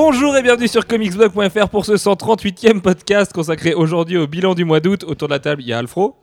Bonjour et bienvenue sur comicsblog.fr pour ce 138e podcast consacré aujourd'hui au bilan du mois d'août. Autour de la table, il y a Alfro.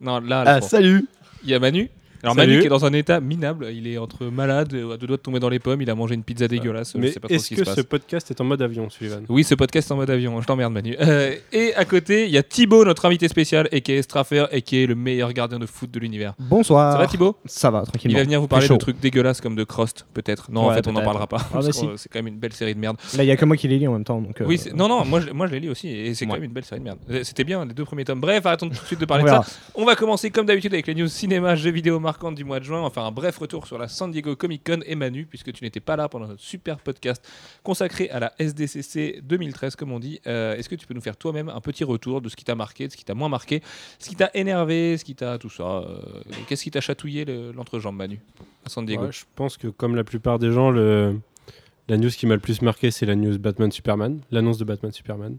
Non, là, Ah, salut Il y a Manu. Alors Salut. Manu qui est dans un état minable, il est entre malade, euh, à deux doigts de tomber dans les pommes, il a mangé une pizza dégueulasse, Mais est-ce que se ce podcast est en mode avion, Sullivan Oui, ce podcast est en mode avion, je t'emmerde Manu. Euh, et à côté, il y a Thibaut, notre invité spécial, et qui est Straffer, et qui est le meilleur gardien de foot de l'univers. Bonsoir. Ça va Thibaut? Ça va, Il tranquillement. va venir vous parler de trucs dégueulasses comme de Crost, peut-être. Non, en fait, on n'en parlera pas. parce bah si. c'est quand même une belle série de merde. Là, il y a que moi qui l'ai lu en même temps. Donc, euh, Oui, non, non, moi je, moi je l'ai lu aussi, et c'est quand même une belle série de merde. C'était bien les deux premiers tomes. Bref, arrêtons tout de suite de parler de ça. On va commencer comme d'habitude avec les news cinéma, jeux vidéo marquantes du mois de juin. On un bref retour sur la San Diego Comic Con et Manu, puisque tu n'étais pas là pendant notre super podcast consacré à la SDCC 2013, comme on dit. Euh, Est-ce que tu peux nous faire toi-même un petit retour de ce qui t'a marqué, de ce qui t'a moins marqué, ce qui t'a énervé, ce qui t'a tout ça euh, Qu'est-ce qui t'a chatouillé le- l'entrejambe, Manu, à San Diego? Je pense que comme la plupart des gens, la news qui m'a le plus marqué, c'est la news Batman-Superman, l'annonce de Batman-Superman.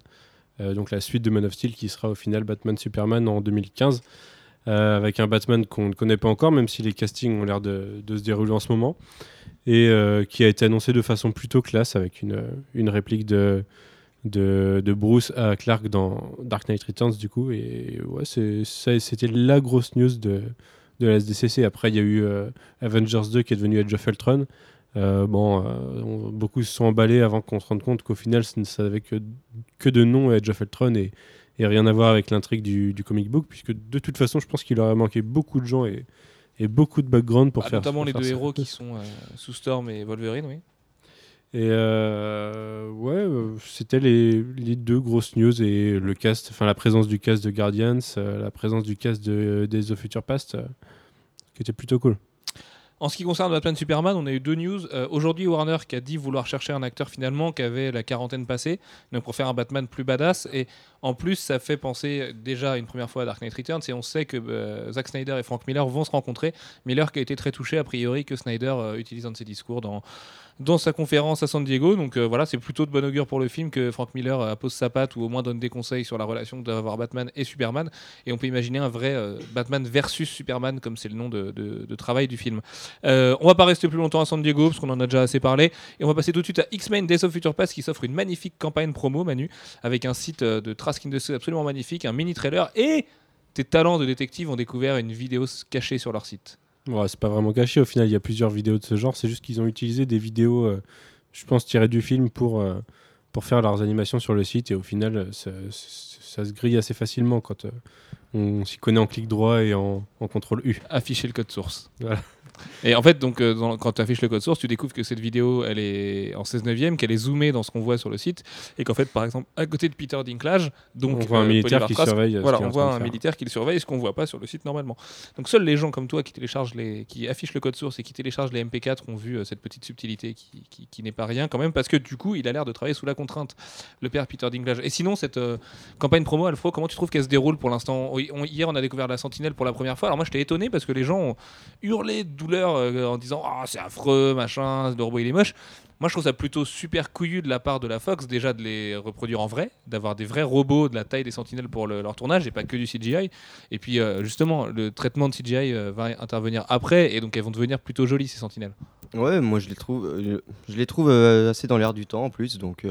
Euh, donc la suite de Man of Steel qui sera au final Batman-Superman en 2015. Euh, avec un Batman qu'on ne connaît pas encore, même si les castings ont l'air de, se dérouler en ce moment, et euh, qui a été annoncé de façon plutôt classe, avec une, réplique de, Bruce à Clark dans Dark Knight Returns, du coup. Et ouais, c'était la grosse news de, la SDCC. Après, il y a eu euh, Avengers 2 qui est devenu Age of Ultron. Euh, bon, on- beaucoup se sont emballés avant qu'on se rende compte qu'au final, ça n'avait que, que de nom Age of Ultron et, et rien à voir avec l'intrigue du, du comic book, puisque de toute façon, je pense qu'il aurait manqué beaucoup de gens et, et beaucoup de background pour Ah, faire Notamment pour les faire deux ça. héros qui sont euh, sous Storm et Wolverine, oui. Et euh, ouais, euh, c'était les, les deux grosses news et le cast, enfin la présence du cast de Guardians, la présence du cast de Days of Future Past, qui était plutôt cool. En ce qui concerne Batman Superman, on a eu deux news. Euh, Aujourd'hui, Warner qui a dit vouloir chercher un acteur finalement qui avait la quarantaine passée, donc pour faire un Batman plus badass. Et en plus, ça fait penser déjà une première fois à Dark Knight Returns. Et on sait que euh, Zack Snyder et Frank Miller vont se rencontrer. Miller qui a été très touché a priori que Snyder euh, utilise dans ses discours dans dans sa conférence à San Diego. Donc euh, voilà, c'est plutôt de bon augure pour le film que Frank Miller euh, pose sa patte ou au moins donne des conseils sur la relation que doivent avoir Batman et Superman. Et on peut imaginer un vrai euh, Batman versus Superman, comme c'est le nom de, travail du film. On va pas rester plus longtemps à San Diego parce qu'on en a déjà assez parlé. Et on va passer tout de suite à X-Men Days of Future Past qui s'offre une magnifique campagne promo, Manu, avec un site de Trask Industries absolument magnifique, un mini trailer et tes talents de détective ont découvert une vidéo cachée sur leur site. Ouais, c'est pas vraiment caché, au final il y a plusieurs vidéos de ce genre, c'est juste qu'ils ont utilisé des vidéos, euh, je pense, tirées du film pour, euh, pour faire leurs animations sur le site et au final euh, ça, ça- ça se grille assez facilement quand euh, on s'y connaît en clic droit et en, en contrôle U. afficher le code source. Voilà. Et en fait, donc, euh, dans- quand tu affiches le code source, tu découvres que cette vidéo, elle est en 16 neuvième, qu'elle est zoomée dans ce qu'on voit sur le site, et qu'en fait, par exemple, à côté de Peter Dinklage, donc on voit un militaire qui surveille. voilà, on voit un militaire qui le surveille, ce qu'on voit pas sur le site normalement. Donc seuls les gens comme toi qui téléchargent les, qui affichent le code source et qui téléchargent les MP4 ont vu euh, cette petite subtilité qui, qui- qui n'est pas rien quand même, parce que du coup, il a l'air de travailler sous la contrainte, le père Peter Dinklage. Et sinon, cette euh, campagne promo, Alfro, comment tu trouves qu'elle se déroule pour l'instant? Hier, on a découvert la Sentinelle pour la première fois. Alors moi, j'étais étonné parce que les gens ont hurlé euh, en disant ah c'est affreux, machin, le robot il est moche. Moi, je trouve ça plutôt super couillu de la part de la Fox, déjà de les reproduire en vrai, d'avoir des vrais robots de la taille des Sentinelles pour le- leur tournage et pas que du CGI. Et puis, euh, justement, le traitement de CGI euh, va intervenir après, et donc elles vont devenir plutôt jolies, ces Sentinelles. Ouais, moi je les trouve, je les trouve assez dans l'air du temps en plus, donc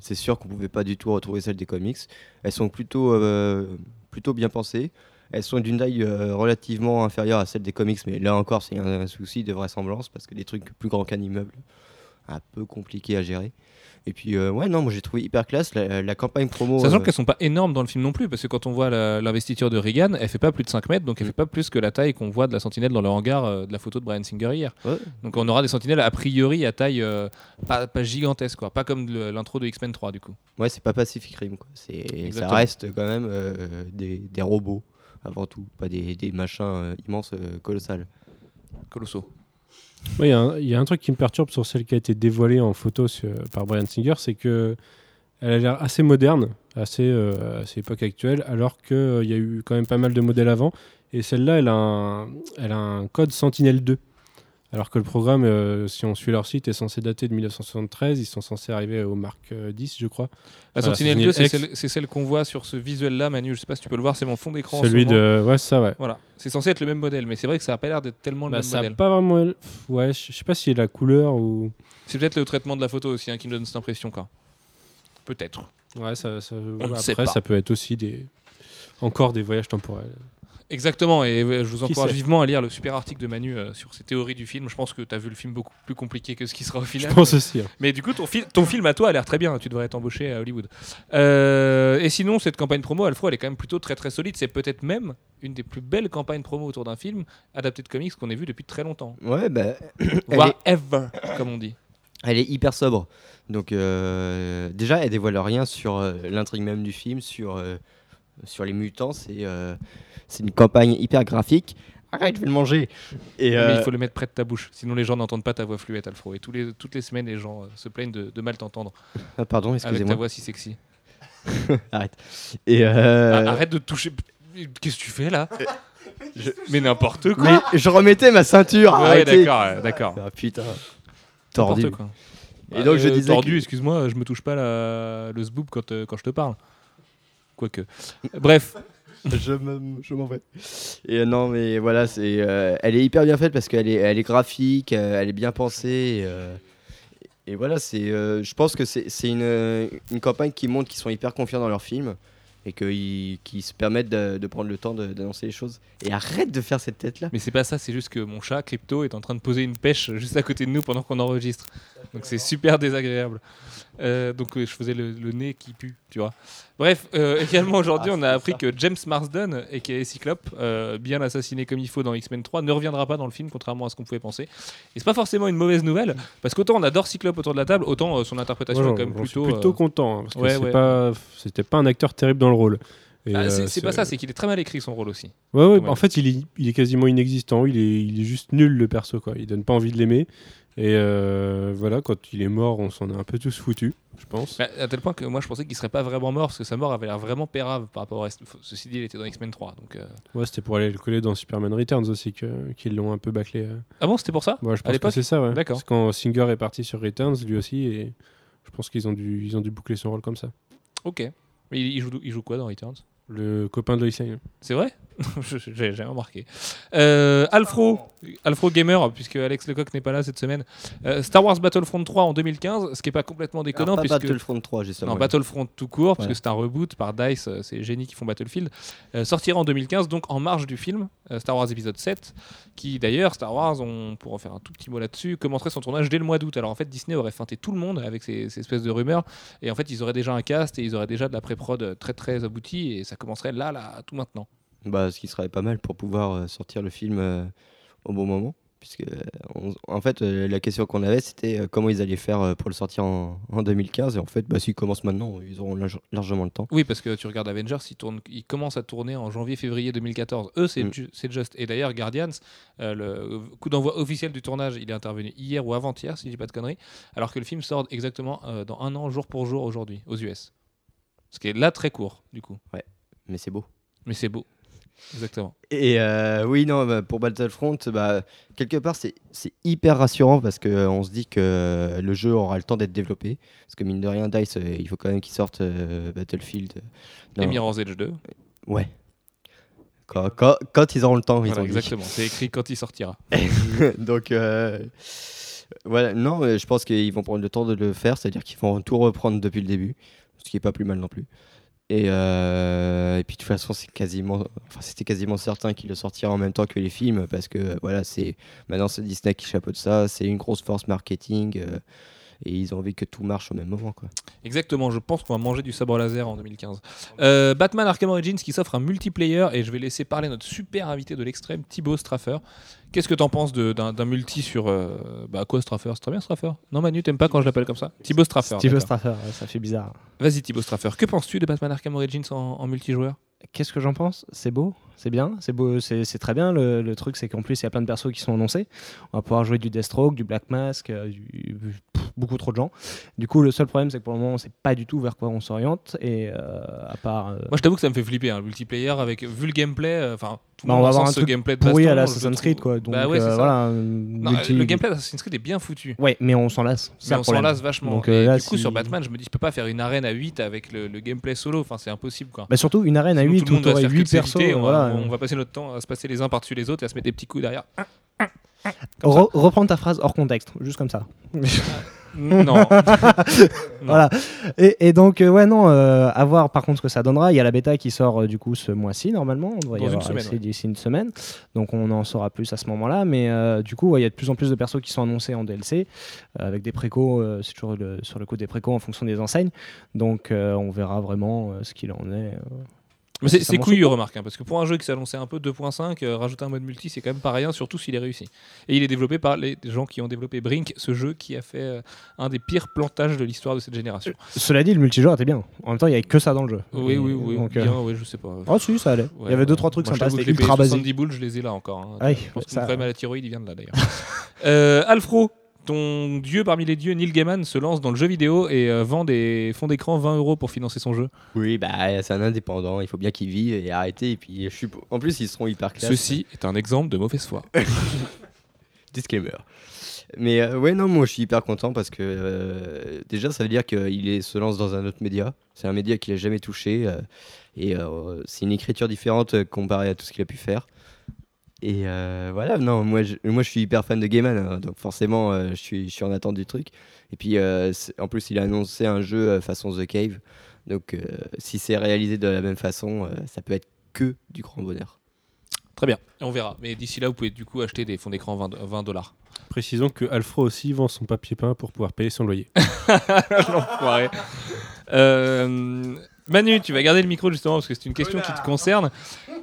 c'est sûr qu'on pouvait pas du tout retrouver celles des comics. Elles sont plutôt, plutôt bien pensées. Elles sont d'une taille euh, relativement inférieure à celles des comics, mais là encore c'est un, souci de vraisemblance parce que des trucs plus grands qu'un immeuble, un peu compliqué à gérer. Et puis euh, ouais, non, moi j'ai trouvé hyper classe la, la campagne promo. Sachant euh, qu'elles sont pas énormes dans le film non plus, parce que quand on voit l'investiture de Reagan, elle fait pas plus de 5 mètres, donc elle fait pas plus que la taille qu'on voit de la Sentinelle dans le hangar euh, de la photo de Brian Singer hier. Ouais. Donc on aura des Sentinelles a priori à taille pas, pas gigantesque, quoi. pas comme l'intro de X-Men 3 du coup. Ouais, c'est pas Pacific Rim, quoi. Ça reste quand même des, des robots avant tout, pas des, des machins euh, immenses, euh, colossales. Colossaux. Ouais, Il y, a un- il y a un truc qui me perturbe sur celle qui a été dévoilée en photo sur- par Brian Singer, c'est que elle a l'air assez moderne, assez, euh, assez époque actuelle, alors qu'il y a eu quand même pas mal de modèles avant. Et celle-là, elle, a un- elle a un code Sentinelle 2. Alors que le programme, euh, si on suit leur site, est censé dater de 1973. Ils sont censés arriver au Mark 10, je crois. La Voilà, Sentinelle Sentinel 2, c'est celle, qu'on voit sur ce visuel-là, Manu. Je sais pas si tu peux le voir, c'est mon fond d'écran. en Celui ce moment. de. Ouais, ça, ouais. Voilà, c'est censé être le même modèle, mais c'est vrai que ça a pas l'air d'être tellement le Bah, même ça a modèle. pas vraiment. Ouais, je sais pas si la couleur ou. C'est peut-être le traitement de la photo aussi hein, qui me donne cette impression, quoi. Peut-être. Ouais, ça. ça- ne après, ça peut être aussi des. Encore des voyages temporels. Exactement, et euh, je vous encourage vivement à lire le super article de Manu euh, sur ses théories du film. Je pense que tu as vu le film beaucoup plus compliqué que ce qui sera au Je final. pense aussi. hein. Mais du coup, ton, fi- ton film à toi a l'air très bien. Tu devrais être embauché à Hollywood. Euh, et sinon, cette campagne promo, Alfro, elle est quand même plutôt très très solide. C'est peut-être même une des plus belles campagnes promo autour d'un film adapté de comics qu'on ait vu depuis très longtemps. Ouais, bah, Voire est, ever, comme on dit. elle est hyper sobre. Donc, euh, déjà, elle dévoile rien sur euh, l'intrigue même du film, sur, euh, sur les mutants. C'est euh, c'est une campagne hyper graphique. Arrête, je vais le manger. Et, Mais euh, il faut le mettre près de ta bouche, sinon les gens n'entendent pas ta voix fluette, Alfro. Et tous les, toutes les semaines, les gens euh, se plaignent de, de mal t'entendre ah, pardon, avec ta excusez-moi. voix si sexy. Arrête. Et, euh, Ah, arrête de te toucher. Qu'est-ce que tu fais là? Mais n'importe quoi. Mais je remettais ma ceinture. Ouais, d'accord, d'accord. Ah, putain. Tordu. Quoi. Et donc, je Euh, disais tordu, que- excuse-moi, je me touche pas la- le zboob quand, euh, quand je te parle. Quoique. Bref, je me- je m'en vais. Et euh, non, mais voilà, c'est, euh, elle est hyper bien faite parce qu'elle est, elle est graphique, euh, elle est bien pensée. Et, euh, et voilà, c'est, euh, je pense que c'est, une, une campagne qui montre qu'ils sont hyper confiants dans leur film et qu'ils qu'ils se permettent de, de prendre le temps d'annoncer les choses. Et arrête de faire cette tête-là. mais c'est pas ça, c'est juste que mon chat, Crypto, est en train de poser une pêche juste à côté de nous pendant qu'on enregistre. Donc c'est super désagréable. Euh, donc euh, je faisais le, le nez qui pue, tu vois. Bref, euh, également aujourd'hui, Ah, on a appris ça. que James Marsden, et qui est Cyclope, euh, bien assassiné comme il faut dans X-Men 3, ne reviendra pas dans le film, contrairement à ce qu'on pouvait penser. Et c'est pas forcément une mauvaise nouvelle, parce qu'autant on adore Cyclope autour de la table, autant son interprétation est quand même j'en suis plutôt. plutôt content. hein, parce que ouais, c'est ouais. pas- c'était pas un acteur terrible dans le rôle. Et, ah, c'est pas ça, c'est qu'il est très mal écrit son rôle aussi. Ouais, ouais, en fait, il est, il est quasiment inexistant. Il est, il est juste nul, le perso. Quoi. Il donne pas envie de l'aimer. Et euh, voilà, quand il est mort, on s'en est un peu tous foutus, je pense. Bah, à tel point que moi je pensais qu'il serait pas vraiment mort, parce que sa mort avait l'air vraiment pérave par rapport. F- Ceci dit, il était dans X-Men 3. Donc, euh, Ouais, c'était pour aller le coller dans Superman Returns aussi qu'ils l'ont un peu bâclé. euh. Ah bon, c'était pour ça? Ouais, je À pense que c'est ça, ouais. D'accord. Parce que quand Singer est parti sur Returns, lui aussi, et je pense qu'ils ont dû, ils ont dû boucler son rôle comme ça. Ok. Mais il, il joue, il joue quoi dans Returns? Le copain de Lois Lane. C'est vrai? J'ai j'ai remarqué. Euh, Alfro, Alfro Gamer, puisque Alex Lecoq n'est pas là cette semaine. Euh, Star Wars Battlefront 3 en 2015, ce qui est pas complètement déconnant, Alors, pas puisque Battlefront 3, justement. Non, Battlefront tout court, parce Ouais. que c'est un reboot par DICE, euh, c'est les génies qui font Battlefield, euh, sortira en 2015, donc en marge du film, euh, Star Wars épisode 7, qui d'ailleurs, Star Wars, on pourra faire un tout petit mot là-dessus, commencerait son tournage dès le mois d'août. Alors en fait, Disney aurait feinté tout le monde avec ces, ces espèces de rumeurs, et en fait, ils auraient déjà un cast et ils auraient déjà de la pré-prod très très aboutie, et ça commencerait là, là, tout maintenant. Bah, ce qui serait pas mal pour pouvoir euh, sortir le film euh, au bon moment. Puisque, euh, on- en fait, euh, la question qu'on avait, c'était comment ils allaient faire pour le sortir en, en 2015. Et en fait, bah, s'ils commencent maintenant, ils auront large- largement le temps. Oui, parce que tu regardes Avengers, ils, tournent, ils commencent à tourner en janvier-février 2014. Eux, c'est Mm. ju- juste. Et d'ailleurs, Guardians, euh, le coup d'envoi officiel du tournage, il est intervenu hier ou avant-hier, si je dis pas de conneries, alors que le film sort exactement dans un an, jour pour jour, aujourd'hui, aux US. Ce qui est là très court, du coup. Mais c'est beau. Mais c'est beau. Exactement. Et euh, oui, non, bah, pour Battlefront, bah, quelque part, c'est hyper rassurant parce qu'on se dit que euh, le jeu aura le temps d'être développé. Parce que mine de rien, DICE, euh, il faut quand même qu'ils sortent euh, Battlefield. euh, Et Mirror's Edge 2. Ouais. Quand, quand- quand ils auront le temps, ils Voilà, ont dit. exactement. C'est écrit quand il sortira. Donc, euh, voilà, non, euh, je pense qu'ils vont prendre le temps de le faire, c'est-à-dire qu'ils vont tout reprendre depuis le début, ce qui est pas plus mal non plus. Et, euh, et puis de toute façon, c'était quasiment certain qu'il le sortira en même temps que les films, parce que voilà, c'est maintenant c'est Disney qui chapeaute ça, c'est une grosse force marketing, euh, et ils ont envie que tout marche au même moment, quoi. Exactement, je pense qu'on va manger du sabre laser en 2015. Euh, Batman Arkham Origins qui s'offre un multiplayer et je vais laisser parler notre super invité de l'extrême, Thibaut Straffer. Qu'est-ce que t'en penses de- d'un multi sur. euh, bah quoi Straffer? C'est très bien Straffer Non Manu, t'aimes pas quand je l'appelle comme ça? Thibaut Straffer. D'accord. Straffer, ouais, ça fait bizarre. Vas-y Thibaut Straffer, que penses-tu de Batman Arkham Origins en, en multijoueur? Qu'est-ce que j'en pense? C'est beau, c'est bien, c'est beau, c'est c'est très bien. Le, le truc, c'est qu'en plus, il y a plein de persos qui sont annoncés. On va pouvoir jouer du Deathstroke, du Black Mask, euh, du, pff, beaucoup trop de gens. Du coup, le seul problème, c'est que pour le moment, on sait pas du tout vers quoi on s'oriente. Et euh, à part. euh, Moi, je t'avoue que ça me fait flipper, hein, le multiplayer avec vu le gameplay. euh, Enfin, bah, on va avoir un truc gameplay de pourri à baston, la je Assassin's trouve. Creed, quoi. Donc, bah ouais, euh, voilà. un Non, multi- le gameplay d'Assassin's Creed est bien foutu. Ouais, mais on s'en lasse. Mais on s'en lasse vachement. Donc, Et euh, là, du coup, si- sur Batman, je me dis, je peux pas faire une arène à 8 avec le, le gameplay solo. Enfin, c'est impossible, quoi. Bah, surtout une arène à Sinon, 8 tout le où monde va se t'aurais faire 8 que de persos. voilà. on va passer notre temps à se passer les uns par-dessus les autres et à se mettre des petits coups derrière. Re- reprends ta phrase hors contexte, juste comme ça. non. Non. Voilà. Et, et donc, euh, ouais, non, euh, à voir par contre ce que ça donnera. Il y a la bêta qui sort euh, du coup ce mois-ci, normalement. On devrait y Dans avoir ouais. d'ici une semaine. Donc, on en saura plus à ce moment-là. Mais euh, du coup, ouais, il y a de plus en plus de persos qui sont annoncés en DLC, euh, avec des précos, euh, c'est toujours le- sur le coup des précos en fonction des enseignes. Donc, euh, on verra vraiment euh, ce qu'il en est. euh. C'est couillu, remarque, hein, parce que pour un jeu qui s'annonçait un peu 2.5, euh, rajouter un mode multi, c'est quand même pas rien, surtout s'il est réussi. Et il est développé par les gens qui ont développé Brink, ce jeu qui a fait euh, un des pires plantages de l'histoire de cette génération. Cela dit, le multijoueur était bien. En même temps, il y avait que ça dans le jeu. Oui, oui, oui, Donc, euh, bien, ouais, je sais pas. Oh, si, ça allait. il y avait deux, trois trucs sympas. que C'était ultra basique. 70 boules, je les ai là encore. hein. Ouais, je pense que ça- mon problème à la thyroïde, il vient de là d'ailleurs. euh, Alfro, ton dieu parmi les dieux, Neil Gaiman, se lance dans le jeu vidéo et euh, vend des fonds d'écran 20 euros pour financer son jeu. Oui, bah c'est un indépendant, il faut bien qu'il vive et arrêter. Et puis, je suis... en plus, ils seront hyper classe. Ceci est un exemple de mauvaise foi. Disclaimer. Mais euh, ouais, non, moi je suis hyper content parce que euh, déjà ça veut dire qu'il se lance dans un autre média. C'est un média qu'il a jamais touché euh, et c'est une écriture différente comparée à tout ce qu'il a pu faire. Et euh, voilà, non, moi je, moi je suis hyper fan de Gaiman, hein, donc forcément euh, je, suis, je suis en attente du truc. Et puis euh, en plus il a annoncé un jeu euh, façon The Cave, donc euh, si c'est réalisé de la même façon, euh, ça peut être que du grand bonheur. Très bien, et on verra. Mais d'ici là, vous pouvez du coup acheter des fonds d'écran 20 20 dollars. Précisons que Alfro aussi vend son papier peint pour pouvoir payer son loyer. L'enfoiré. Euh, Manu, tu vas garder le micro justement parce que c'est une question qui te concerne.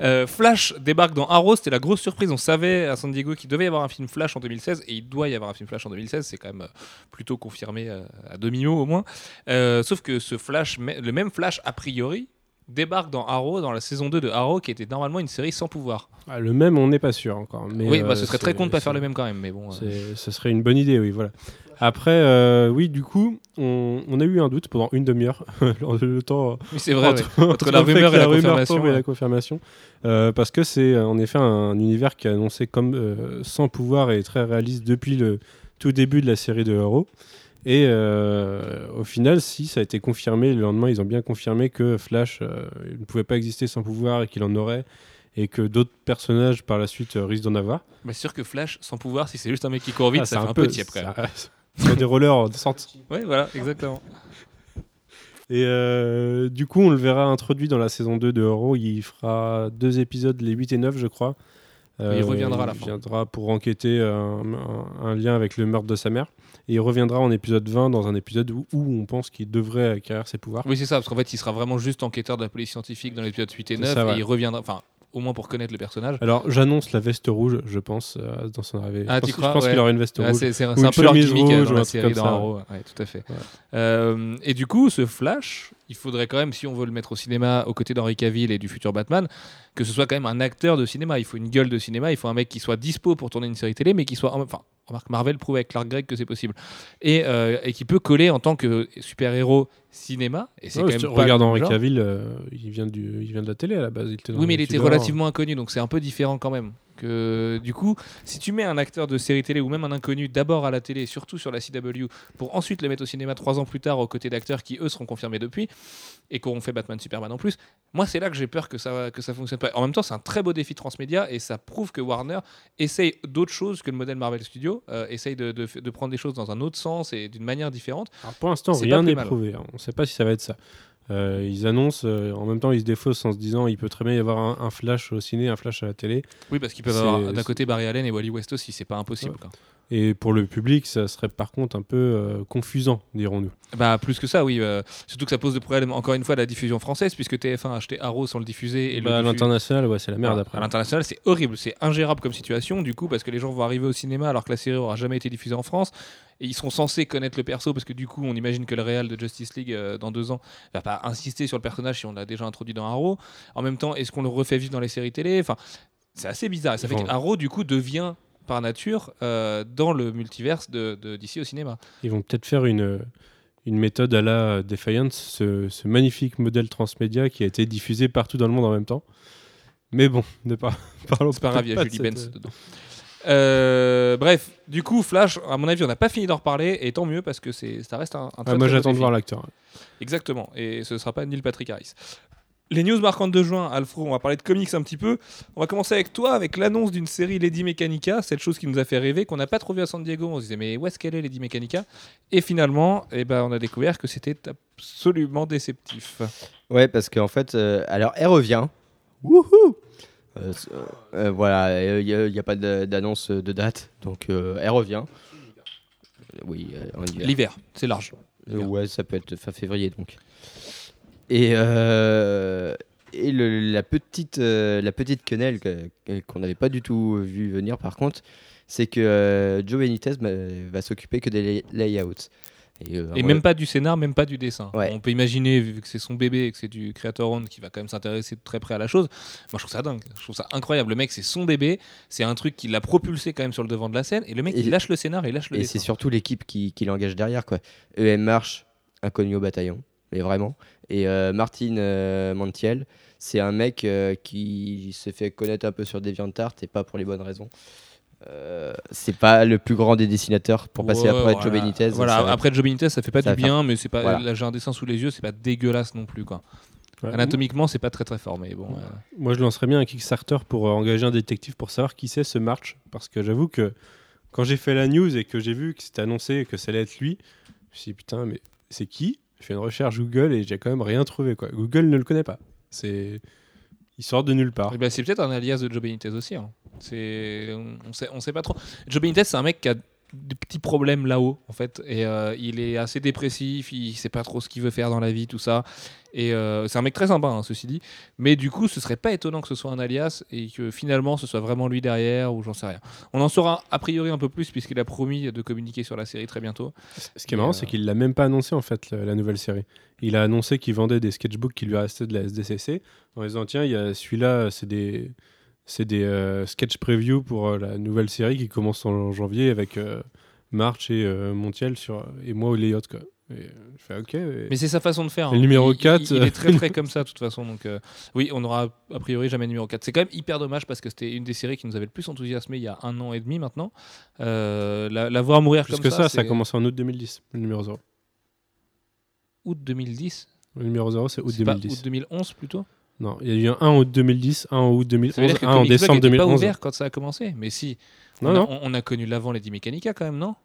Euh, Flash débarque dans Arrow, c'était la grosse surprise. On savait à San Diego qu'il devait y avoir un film Flash en 2016 et il doit y avoir un film Flash en 2016. C'est quand même euh, plutôt confirmé euh, à demi-mot au moins. Euh, sauf que ce Flash, le même Flash a priori, débarque dans Arrow, dans la saison 2 de Arrow, qui était normalement une série sans pouvoir. Ah, le même, on n'est pas sûr encore. Mais, oui, euh, bah, ce serait très con de pas faire le même quand même, mais bon. euh, c'est- Ce serait une bonne idée, oui, voilà. Après, euh, oui, du coup, on, on a eu un doute pendant une demi-heure, le temps oui, c'est vrai. ouais. entre, entre la rumeur et la confirmation, tombe et ouais. la confirmation, euh, parce que c'est euh, en effet un univers qui est annoncé comme euh, sans pouvoir et très réaliste depuis le tout début de la série de Arrow. Et euh, au final, si ça a été confirmé, le lendemain, ils ont bien confirmé que Flash ne pouvait pas exister sans pouvoir et qu'il en aurait, et que d'autres personnages par la suite euh, risquent d'en avoir. Mais c'est sûr que Flash sans pouvoir, si c'est juste un mec qui court vite, Ah, ça fait un peu tiep quand même. Sur des rollers de sortie. Ouais, voilà, exactement. Et euh, du coup, on le verra introduit dans la saison 2 de Euro. Il fera deux épisodes, les 8 et 9, je crois. Euh, il reviendra à la il fin. viendra pour enquêter euh, un, un- un lien avec le meurtre de sa mère. Et il reviendra en épisode 20 dans un épisode où, où on pense qu'il devrait acquérir ses pouvoirs. Oui, c'est ça, parce qu'en fait, il sera vraiment juste enquêteur de la police scientifique dans l'épisode 8 et C'est 9, ça, et il reviendra, enfin, au moins pour connaître le personnage. Alors, j'annonce la veste rouge, je pense, euh, dans son arrivée. Ah, je tu pense, crois je pense Ouais. qu'il aura une veste Ah, rouge. c'est un peu leur gimmick rouge dans ou la série dans. Arrow. Ouais, tout à fait. Ouais. Euh, et du coup, ce Flash, il faudrait quand même, si on veut le mettre au cinéma aux côtés d'Henry Cavill et du futur Batman, que ce soit quand même un acteur de cinéma. Il faut une gueule de cinéma, il faut un mec qui soit dispo pour tourner une série télé, mais qui soit. en- Enfin, remarque, Marvel prouve avec Clark Gregg que c'est possible. Et, euh, et qui peut coller en tant que super-héros cinéma. Et c'est Ouais, quand même pas Henry genre. Cavill, euh, il, vient du, il vient de la télé à la base. Il était dans Oui, mais il était relativement inconnu, donc c'est un peu différent quand même. Que, du coup, si tu mets un acteur de série télé ou même un inconnu d'abord à la télé, surtout sur la CW, pour ensuite le mettre au cinéma trois ans plus tard aux côtés d'acteurs qui eux seront confirmés depuis et qui auront fait Batman Superman en plus, moi c'est là que j'ai peur que ça que ça fonctionne pas. En même temps, c'est un très beau défi transmédia et ça prouve que Warner essaye d'autres choses que le modèle Marvel Studios, euh, essaye de, de- de prendre des choses dans un autre sens et d'une manière différente. Alors, pour l'instant, rien n'est prouvé. hein. On ne sait pas si ça va être ça. Euh, ils annoncent, euh, en même temps, ils se défaussent en se disant il peut très bien y avoir un, un flash au ciné, un flash à la télé. Oui, parce qu'ils peuvent avoir d'un côté Barry Allen et Wally West aussi, c'est pas impossible. quoi. Et pour le public, ça serait par contre un peu euh, confusant, dirons-nous. Bah plus que ça, oui. euh, surtout que ça pose des problèmes encore une fois à la diffusion française, puisque TF1 a acheté Arrow sans le diffuser et Bah, à l'international, ouais, c'est la merde Voilà. après. À l'international, c'est horrible, c'est ingérable comme situation, du coup, parce que les gens vont arriver au cinéma alors que la série aura jamais été diffusée en France. Et ils seront censés connaître le perso, parce que du coup, on imagine que le réal de Justice League euh, dans deux ans va pas insister sur le personnage si on l'a déjà introduit dans Arrow. En même temps, est-ce qu'on le refait vivre dans les séries télé? Enfin, c'est assez bizarre. Et ça fait qu'Arrow, du coup, devient par nature euh, dans le multiverse de, de- d'ici au cinéma. Ils vont peut-être faire une, une méthode à la Defiance, ce, ce magnifique modèle transmédia qui a été diffusé partout dans le monde en même temps. Mais bon, ne parlons C'est pas grave, il y a Julie cette- Benz dedans. Euh, bref, du coup, Flash, à mon avis, on n'a pas fini d'en reparler, et tant mieux parce que c'est, ça reste un, un très, Ah, très moi j'attends de voir l'acteur. Exactement, et ce ne sera pas Neil Patrick Harris. Les news marquantes de juin, Alfro, on va parler de comics un petit peu. On va commencer avec toi, avec l'annonce d'une série Lady Mechanica, cette chose qui nous a fait rêver, qu'on n'a pas trouvé à San Diego. On se disait, mais où est-ce qu'elle est, Lady Mechanica? Et finalement, eh ben, on a découvert que c'était absolument déceptif. Ouais, parce qu'en fait, euh, alors elle revient. Wouhou Euh, euh, Voilà, il n'y a, pas de- d'annonce de date, donc elle revient. Oui. L'hiver, c'est large. Ouais, ça peut être fin février donc. Et, euh, et le- la petite, euh, la petite quenelle que- que- qu'on n'avait pas du tout vu venir par contre, c'est que euh, Joe Benitez bah, va s'occuper que des lay- layouts. Et, Et même pas du scénar, même pas du dessin. Ouais. On peut imaginer, vu que c'est son bébé et que c'est du creator owned qui va quand même s'intéresser de très près à la chose. Moi, je trouve ça dingue. Je trouve ça incroyable. Le mec, c'est son bébé. C'est un truc qui l'a propulsé quand même sur le devant de la scène. Et le mec, Et- il lâche le scénar et il lâche le Et dessin. c'est surtout l'équipe qui, qui l'engage derrière. Quoi. EM March, inconnu au bataillon, mais vraiment. Et euh, Martin euh, Montiel, c'est un mec euh, qui s'est fait connaître un peu sur DeviantArt et pas pour les bonnes raisons. Euh, c'est pas le plus grand des dessinateurs pour passer Ouais, après voilà. Joe Benitez. Voilà, va- après Joe Benitez, ça fait pas ça du bien, mais c'est pas. Voilà. Là, j'ai un dessin sous les yeux, c'est pas dégueulasse non plus, quoi. Ouais. Anatomiquement, c'est pas très très fort, mais bon. euh, Moi je lancerais bien un Kickstarter pour euh, engager un détective pour savoir qui c'est ce March. Parce que j'avoue que quand j'ai fait la news et que j'ai vu que c'était annoncé que ça allait être lui, je me suis dit putain, mais c'est qui? J'ai fait une recherche Google et j'ai quand même rien trouvé. Quoi. Google ne le connaît pas. C'est... Il sort de nulle part. Eh ben, c'est peut-être un alias de Joe Benitez aussi. hein. C'est, on, on sait, on sait pas trop. Joe Benitez, c'est un mec qui a des petits problèmes là-haut, en fait. Et euh, il est assez dépressif, il sait pas trop ce qu'il veut faire dans la vie, tout ça. Et euh, c'est un mec très sympa, hein, ceci dit. Mais du coup, ce serait pas étonnant que ce soit un alias et que finalement ce soit vraiment lui derrière ou j'en sais rien. On en saura a priori un peu plus puisqu'il a promis de communiquer sur la série très bientôt. Ce qui est marrant, c'est euh, qu'il l'a même pas annoncé en fait, la, la nouvelle série. Il a annoncé qu'il vendait des sketchbooks qui lui restaient de la SDCC en disant tiens, il y a celui-là, c'est des, c'est des euh, sketch preview pour euh, la nouvelle série qui commence en janvier avec euh, March et Montiel sur, et moi au layout. Quoi. Et, je fais ok. et- Mais c'est sa façon de faire. Le hein. numéro Il- 4, Il, il est très très comme ça de toute façon. Donc oui, on aura a priori jamais de numéro 4. C'est quand même hyper dommage parce que c'était une des séries qui nous avait le plus enthousiasmé il y a un an et demi maintenant. La, la voir mourir Plus comme que ça, ça, c'est a commencé en août 2010, le numéro 0. août 2010. Le numéro 0, c'est août C'est pas 2010. août 2011 plutôt? Non, il y a eu un en août 2010, un en août Ça veut 2011, dire que un en décembre était pas 2011. ouvert quand ça a commencé. Mais si. Non, on, non, A, on, on a connu l'avant Lady Mechanica quand même, non?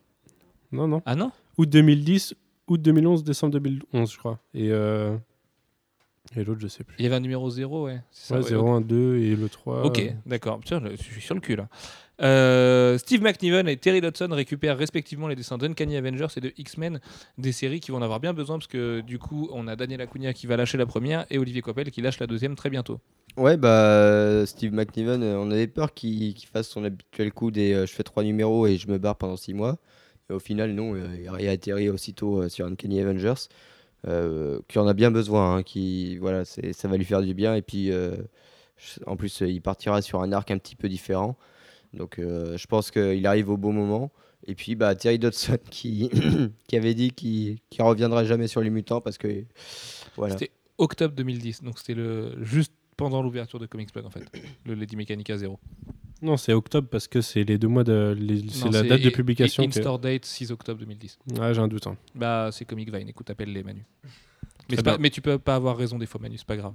Non, non. Ah non? Août 2010, août 2011, décembre 2011, je crois. Et, euh, et l'autre, je sais plus. Il y avait un numéro 0, ouais. c'est ça, Ouais, ouais, 0, 1, 2 et le 3. Ok, euh, d'accord. Putain, je je suis sur le cul là. Euh, Steve McNiven et Terry Dodson récupèrent respectivement les dessins d'Uncanny Avengers et de X-Men, des séries qui vont en avoir bien besoin parce que du coup, on a Daniel Acuna qui va lâcher la première et Olivier Coppel qui lâche la deuxième très bientôt. Ouais, bah Steve McNiven, euh, on avait peur qu'il qu'il fasse son habituel coup des euh, je fais trois numéros et je me barre pendant six mois. Et au final, non, euh, il a atterri aussitôt euh, sur Uncanny Avengers, euh, qui en a bien besoin, hein, qui voilà, ça va lui faire du bien. Et puis euh, en plus, il partira sur un arc un petit peu différent. Donc euh, je pense qu'il arrive au bon moment. Et puis bah, Terry Dodson qui, avait dit qu'il ne reviendra jamais sur les mutants parce que. C'était octobre 2010, donc c'était juste pendant l'ouverture de Comics Blog en fait, le Lady Mechanica 0. Non, c'est octobre parce que c'est les deux mois de. C'est la date de publication. que- In-store date 6 octobre 2010. Ouais, j'ai un doute. hein. Bah, c'est Comic Vine, écoute, appelle les Manu. Mais, pas- mais tu peux pas avoir raison des fois, Manu, c'est pas grave.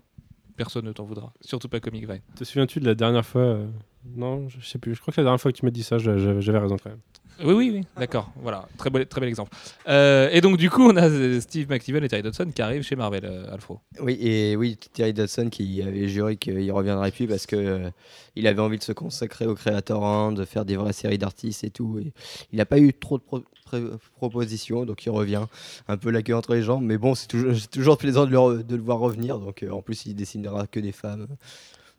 Personne ne t'en voudra, surtout pas Comic Vine. Te souviens-tu de la dernière fois euh, Non, je sais plus. Je crois que la dernière fois que tu m'as dit ça, j'a- j'avais j'avais raison quand même. Oui, oui, oui, d'accord. Voilà, très bel, très bel exemple. Euh, et donc, du coup, on a Steve McNiven et Terry Dodson qui arrivent chez Marvel, euh, Alfro. Oui, et oui, Terry Dodson qui avait juré qu'il reviendrait plus parce que euh, il avait envie de se consacrer au créateur hein, de faire des vraies séries d'artistes et tout. Et il n'a pas eu trop de pro- propositions, donc il revient un peu la queue entre les jambes. Mais bon, c'est toujours, toujours plaisant de le, de le voir revenir. Donc euh, en plus, il dessinera que des femmes,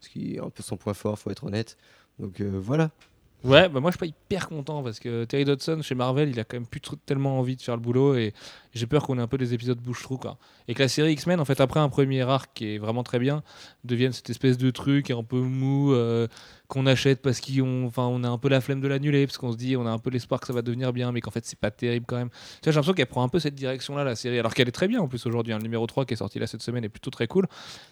ce qui est un peu son point fort, faut être honnête. Donc euh, voilà. Ouais, bah moi je suis pas hyper content parce que Terry Dodson chez Marvel, il a quand même plus tellement envie de faire le boulot et j'ai peur qu'on ait un peu des épisodes bouche-trou. Et que la série X-Men, en fait, après un premier arc qui est vraiment très bien, devienne cette espèce de truc un peu mou euh, qu'on achète parce qu'on enfin, on a un peu la flemme de l'annuler parce qu'on se dit on a un peu l'espoir que ça va devenir bien, mais qu'en fait c'est pas terrible quand même. J'ai l'impression qu'elle prend un peu cette direction-là, la série, alors qu'elle est très bien en plus aujourd'hui. hein. Le numéro 3 qui est sorti là cette semaine est plutôt très cool,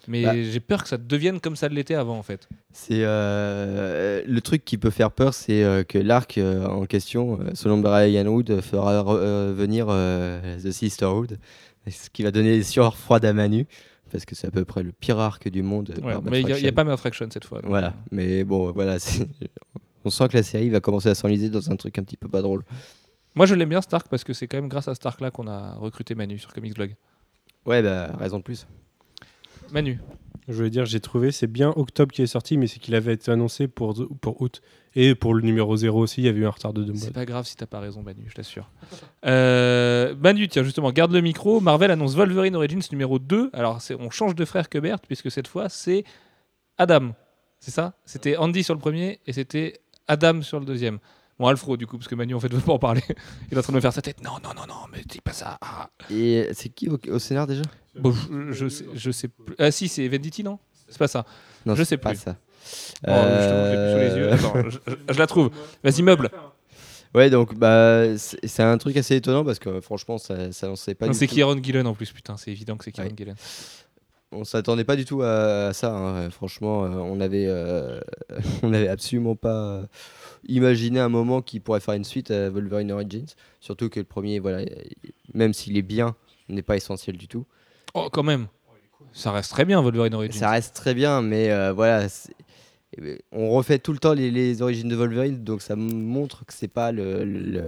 mais Bah. j'ai peur que ça devienne comme ça l'était avant en fait. C'est euh, le truc qui peut faire peur, c'est euh, que l'arc euh, en question, selon Brian Wood, fera revenir The Sisterhood, ce qui va donner des sueurs froides à Manu, parce que c'est à peu près le pire arc du monde. Ouais, mais il n'y a, Matt pas Mad Fraction cette fois. donc, Voilà, mais bon, voilà, on sent que la série va commencer à s'enliser dans un truc un petit peu pas drôle. Moi, je l'aime bien Stark parce que c'est quand même grâce à Stark là qu'on a recruté Manu sur Comics Blog. Ouais, bah, raison de plus. Manu, Je voulais dire, j'ai trouvé, c'est bien octobre qui est sorti, mais c'est qu'il avait été annoncé pour, pour août. Et pour le numéro 0 aussi, il y avait eu un retard de deux mois. c'est pas grave si t'as pas raison, Manu, je t'assure. Euh, Manu, tiens, justement, garde le micro. Marvel annonce Wolverine Origins numéro 2. Alors, on change de frère que Bert puisque cette fois, c'est Adam. C'est ça? C'était Andy sur le premier et c'était Adam sur le deuxième. Bon, Alfro, du coup, parce que Manu, en fait, veut pas en parler. Il est en train de me faire sa tête. Non, non, non, non, mais dis pas ça. Ah. Et c'est qui au, au scénar déjà? Bon, je, je sais, je sais plus. Ah, si, c'est Venditti, non? C'est pas ça. Non, Je c'est sais pas plus. ça. Oh, je te montre plus sous les yeux. Euh, Attends, je, je- je la trouve. Vas-y, meuble. Ouais, donc bah, c'est un truc assez étonnant parce que franchement, ça, ça n'en sait pas C'est. Kieron Gillen en plus, putain, c'est évident que c'est Kieron Ouais. Gillen. On s'attendait pas du tout à, à ça. hein. Franchement, euh, on avait, euh, on avait absolument pas euh, imaginé un moment qui pourrait faire une suite à Wolverine Origins. Surtout que le premier, voilà, même s'il est bien, n'est pas essentiel du tout. Oh, quand même. Ça reste très bien, Wolverine Origins. Ça reste très bien, mais euh, voilà, c'est- euh, on refait tout le temps les, les origines de Wolverine, donc ça montre que c'est pas le, le- le-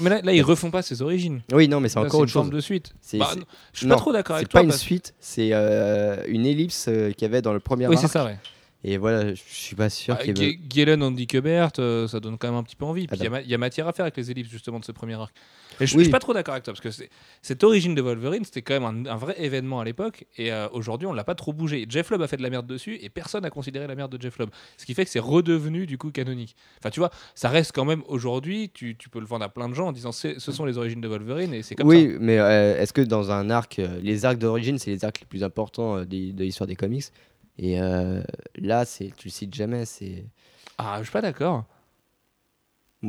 Mais là, là, ils refont pas ses origines. Oui, non, mais c'est encore une autre chose. de suite. C'est- Bah, c'est- je suis pas trop d'accord avec C'est toi. pas une suite, c'est euh, une ellipse euh, qu'il y avait dans le premier Oui, arc. c'est ça, ouais. Et voilà, je suis pas sûr Ah, qu'il y ait- Gu- Gillen, Andy Kubert, euh, ça donne quand même un petit peu envie. Puis y il y, a matière à faire avec les ellipses justement de ce premier arc. Et je, Oui. je suis pas trop d'accord avec toi parce que c'est- cette origine de Wolverine, c'était quand même un, un vrai événement à l'époque. Et euh, aujourd'hui, on l'a pas trop bougé. Jeff Lubb a fait de la merde dessus et personne n'a considéré la merde de Jeff Lubb. Ce qui fait que c'est redevenu du coup canonique. Enfin, tu vois, ça reste quand même aujourd'hui. Tu, tu peux le vendre à plein de gens en disant ce sont les origines de Wolverine et c'est comme oui, mais euh, est-ce que dans un arc, euh, les arcs d'origine, c'est les arcs les plus importants de l'histoire des comics? Et là, c'est, tu le cites jamais. C'est ça. Ah, je suis pas d'accord.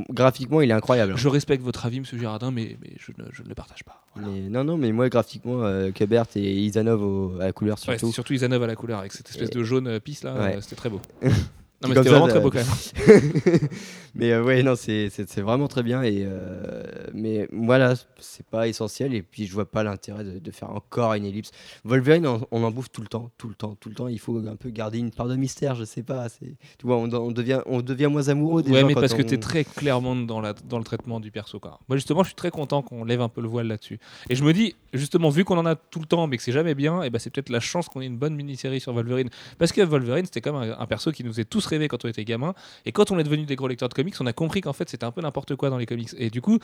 Graphiquement, il est incroyable. Je respecte votre avis, monsieur Girardin, mais, mais je, ne, je ne le partage pas. Voilà. Mais, non, non, mais moi, graphiquement, euh, Kubert et Isanov au- à la couleur Ouais, surtout. c'était surtout Isanov à la couleur avec cette espèce Et- de jaune euh, pisse là, Ouais. euh, c'était très beau. Non mais c'était vraiment très beau quand même. mais euh, ouais, non, c'est, vraiment très bien. Et, euh, mais voilà, c'est pas essentiel. Et puis, je vois pas l'intérêt de, de faire encore une ellipse. Wolverine, on, on en bouffe tout le temps, tout le temps, tout le temps. Il faut un peu garder une part de mystère, je sais pas. Tu vois, on, on devient, on devient moins amoureux des Ouais gens mais parce que on- t'es très clairement dans, la, dans le traitement du perso quoi. Moi justement je suis très content qu'on lève un peu le voile là-dessus. Et je me dis justement vu qu'on en a tout le temps mais que c'est jamais bien, et ben c'est peut-être la chance qu'on ait une bonne mini-série sur Wolverine. Parce que Wolverine c'était comme un, un perso qui nous est tous rêvé quand on était gamin. Et quand on est devenu des gros lecteurs de comics, on a compris qu'en fait c'était un peu n'importe quoi dans les comics. Et du coup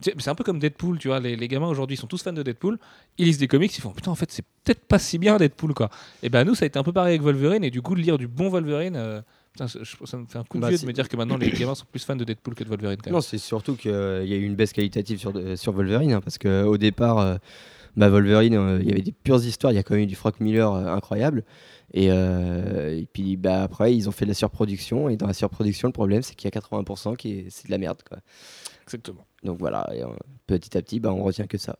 c'est un peu comme Deadpool, tu vois, les, les gamins aujourd'hui sont tous fans de Deadpool, ils lisent des comics, ils font putain en fait c'est peut-être pas si bien Deadpool quoi. Et ben nous ça a été un peu pareil avec Wolverine et du coup de lire du bon Wolverine, euh, putain, ça, me fait un coup de Bah, vieux de me dire que maintenant les gamins sont plus fans de Deadpool que de Wolverine quand même. Non, c'est surtout qu'il y a eu une baisse qualitative sur, de- sur Wolverine, hein, parce qu'au départ, euh, bah, Wolverine, euh, il y avait des pures histoires, il y a quand même eu du Frank Miller euh, incroyable. Et, euh, et puis bah, après, ils ont fait de la surproduction, et dans la surproduction, le problème, c'est qu'il y a 80% qui est, c'est de la merde. Quoi. Exactement. Donc voilà, et, petit à petit, bah, on retient que ça.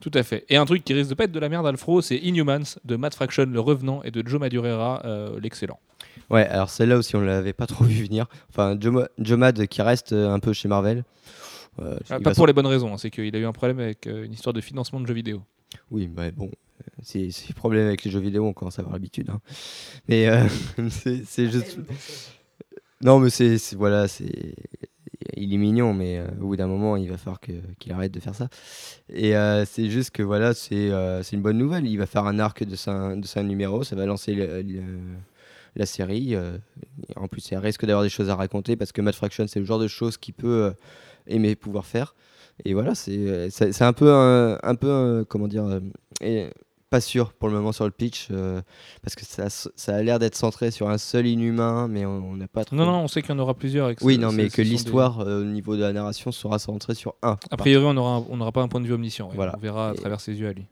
Tout à fait. Et un truc qui risque de pas être de la merde, Alfro, c'est Inhumans de Matt Fraction, le revenant, et de Joe Madureira, euh, l'excellent. Ouais, alors celle-là aussi, on l'avait pas trop vu venir. Enfin, Joe, Ma- Joe Mad qui reste un peu chez Marvel. Euh, Ah, pas pour les bonnes raisons, hein, c'est qu'il a eu un problème avec euh, une histoire de financement de jeux vidéo. Oui, mais bon, c'est le problème avec les jeux vidéo, on commence à avoir l'habitude. hein. Mais euh, c'est juste. Non, mais c'est voilà, c'est il est mignon, mais euh, au bout d'un moment, il va falloir qu'il arrête de faire ça. Et euh, c'est juste que voilà, c'est euh, c'est une bonne nouvelle. Il va faire un arc de 5 de numéros, ça va lancer le- le- la série. euh, en plus, il risque d'avoir des choses à raconter parce que Matt Fraction, c'est le genre de choses qu'il peut aimer pouvoir faire. Et voilà, c'est c'est c'est un peu, un, un peu euh, comment dire, euh, et pas sûr pour le moment sur le pitch euh, parce que ça, ça a l'air d'être centré sur un seul inhumain, mais on n'a pas trop. Non, non, on sait qu'il y en aura plusieurs. et que Oui, non, mais que des- l'histoire euh, au niveau de la narration sera centrée sur un. A priori, on n'aura on pas un point de vue omniscient. Voilà. On verra à Et- travers ses yeux à lui.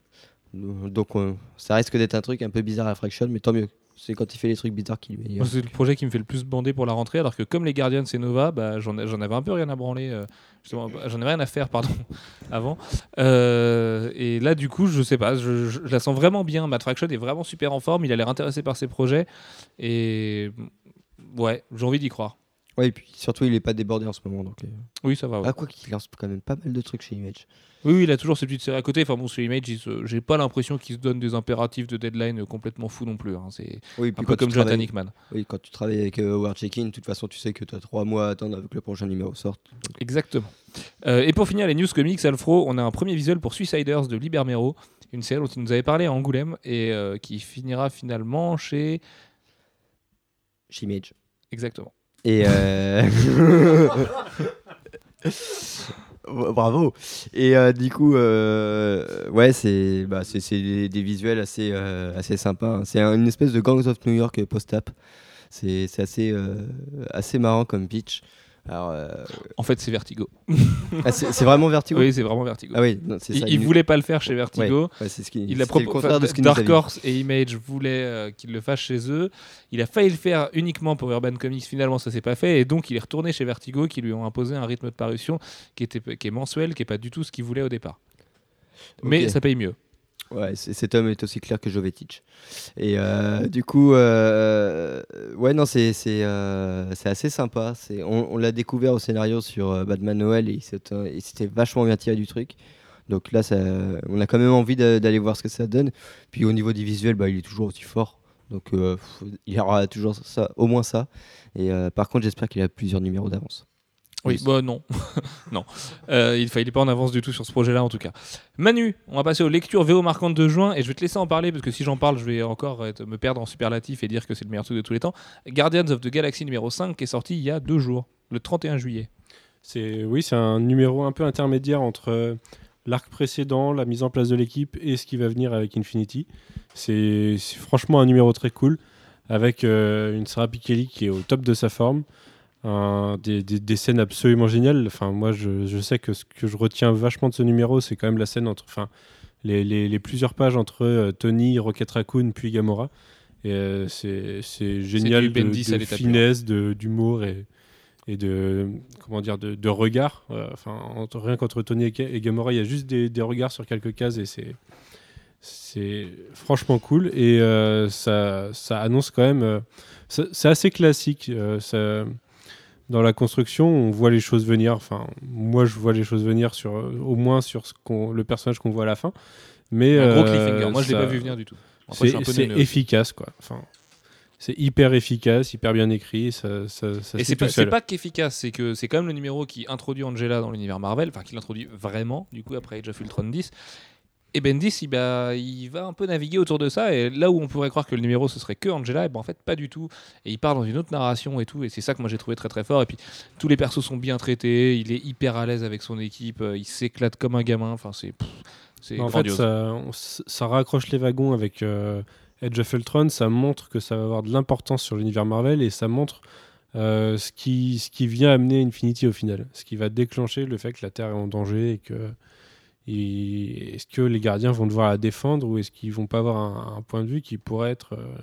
Donc ça risque d'être un truc un peu bizarre à Fraction, mais tant mieux. C'est quand il fait les trucs bizarres meilleur. Moi, C'est le projet qui me fait le plus bander pour la rentrée, alors que comme les Guardians c'est Nova, bah, j'en avais un peu rien à branler, euh, bah, j'en avais rien à faire, pardon, avant. Euh, et là, du coup, je sais pas, je- je la sens vraiment bien. Matt Fraction est vraiment super en forme, il a l'air intéressé par ses projets, et ouais, j'ai envie d'y croire. Ouais, et puis surtout, il est pas débordé en ce moment. Donc, euh, Oui, ça va. ouais. Ah, quoi qu'il lance quand même pas mal de trucs chez Image. Oui, oui, il a toujours ses petites séries à côté. Enfin bon, sur Image, se- j'ai pas l'impression qu'il se donne des impératifs de deadline euh, complètement fous non plus. hein. C'est Oui, un peu comme Jonathan travailles- Hickman. Oui, quand tu travailles avec euh, Howard Check-in, de toute façon, tu sais que tu as trois mois à attendre avec le prochain numéro sort. Exactement. Euh, et pour finir les news comics Alfro, on a un premier visuel pour Suiciders de Libermero, une série dont il nous avait parlé à Angoulême et qui finira finalement chez. Chez Image. Exactement. Et euh, Bravo. Et euh, du coup, euh, ouais, c'est bah, c'est des, des visuels assez assez sympas. hein. C'est un- une espèce de Gangs of New York post-app. C'est assez assez marrant comme pitch. Alors, euh, En fait, c'est Vertigo. ah, c'est vraiment Vertigo. Oui, c'est vraiment Vertigo. Ah oui, non, il, il nous- voulait pas le faire chez Vertigo. ouais, ce qui. Il a le contraire de ce qu'il Dark. Horse et Image voulaient euh, qu'il le fasse chez eux. Il a failli le faire uniquement pour Urban Comics. Finalement, ça s'est pas fait. Et donc, il est retourné chez Vertigo qui lui ont imposé un rythme de parution qui, était, qui est mensuel, qui est pas du tout ce qu'il voulait au départ. Mais ça paye mieux. Ouais, cet homme est aussi clair que Jovetic. Et euh, du coup, euh, ouais, non, c'est euh, assez sympa. On, on l'a découvert au scénario sur euh, Batman Noël et s'était vachement bien tiré du truc. Donc là, ça, on a quand même envie d'a- d'aller voir ce que ça donne. Puis au niveau du visuel, bah, il est toujours aussi fort. Donc euh, il y aura toujours ça, au moins ça. Et euh, par contre, j'espère qu'il a plusieurs numéros d'avance. Oui, bah non. non. Euh, il fallait pas en avance du tout sur ce projet-là, en tout cas. Manu, on va passer aux lectures VO marquantes de juin et je vais te laisser en parler parce que si j'en parle, je vais encore être- me perdre en superlatif et dire que c'est le meilleur truc de tous les temps. Guardians of the Galaxy numéro 5 qui est sorti il y a deux jours, le 31 juillet. C'est oui, c'est un numéro un peu intermédiaire entre euh, l'arc précédent, la mise en place de l'équipe et ce qui va venir avec Infinity. C'est c'est franchement un numéro très cool avec euh, une Sarah Pikeli qui est au top de sa forme, un- des, des- des scènes absolument géniales. Enfin, moi, je, je sais que ce que je retiens vachement de ce numéro, c'est quand même la scène entre, enfin, les, les- les plusieurs pages entre euh, Tony, Rocket Raccoon puis Gamora. Et euh, c'est c'est génial de, finesse, de- d'humour et et de comment dire de, de regard Euh, enfin entre- rien qu'entre Tony et, Ga- et Gamora il y a juste des, des regards sur quelques cases et c'est c'est franchement cool et euh, ça, ça annonce quand même euh, c'est assez classique euh, ça- dans la construction on voit les choses venir enfin moi je vois les choses venir sur euh, au moins sur ce qu'on le personnage qu'on voit à la fin mais Un gros euh, cliffhanger. Moi, je l'ai ça- pas vu venir du tout. C'est efficace quoi enfin c'est hyper efficace hyper bien écrit ça, ça, ça Et c'est pas, pas qu'efficace, c'est que c'est quand même le numéro qui introduit Angela dans l'univers Marvel, enfin qui l'introduit vraiment, du coup après Age of Ultron 10. Et Bendis, il, bah, il va un peu naviguer autour de ça, et là où on pourrait croire que le numéro ce serait que Angela, et ben en fait pas du tout. Et il part dans une autre narration et tout, et c'est ça que moi j'ai trouvé très très fort. Et puis tous les persos sont bien traités, il est hyper à l'aise avec son équipe, euh, il s'éclate comme un gamin, enfin c'est. En fait, ça, on- ça raccroche les wagons avec euh, Edge of Ultron. Ça montre que ça va avoir de l'importance sur l'univers Marvel et ça montre euh, ce, qui, ce qui vient amener Infinity au final. Ce qui va déclencher le fait que la Terre est en danger et que. Et- Est-ce que les gardiens vont devoir la défendre ou est-ce qu'ils vont pas avoir un, un point de vue qui pourrait être. euh,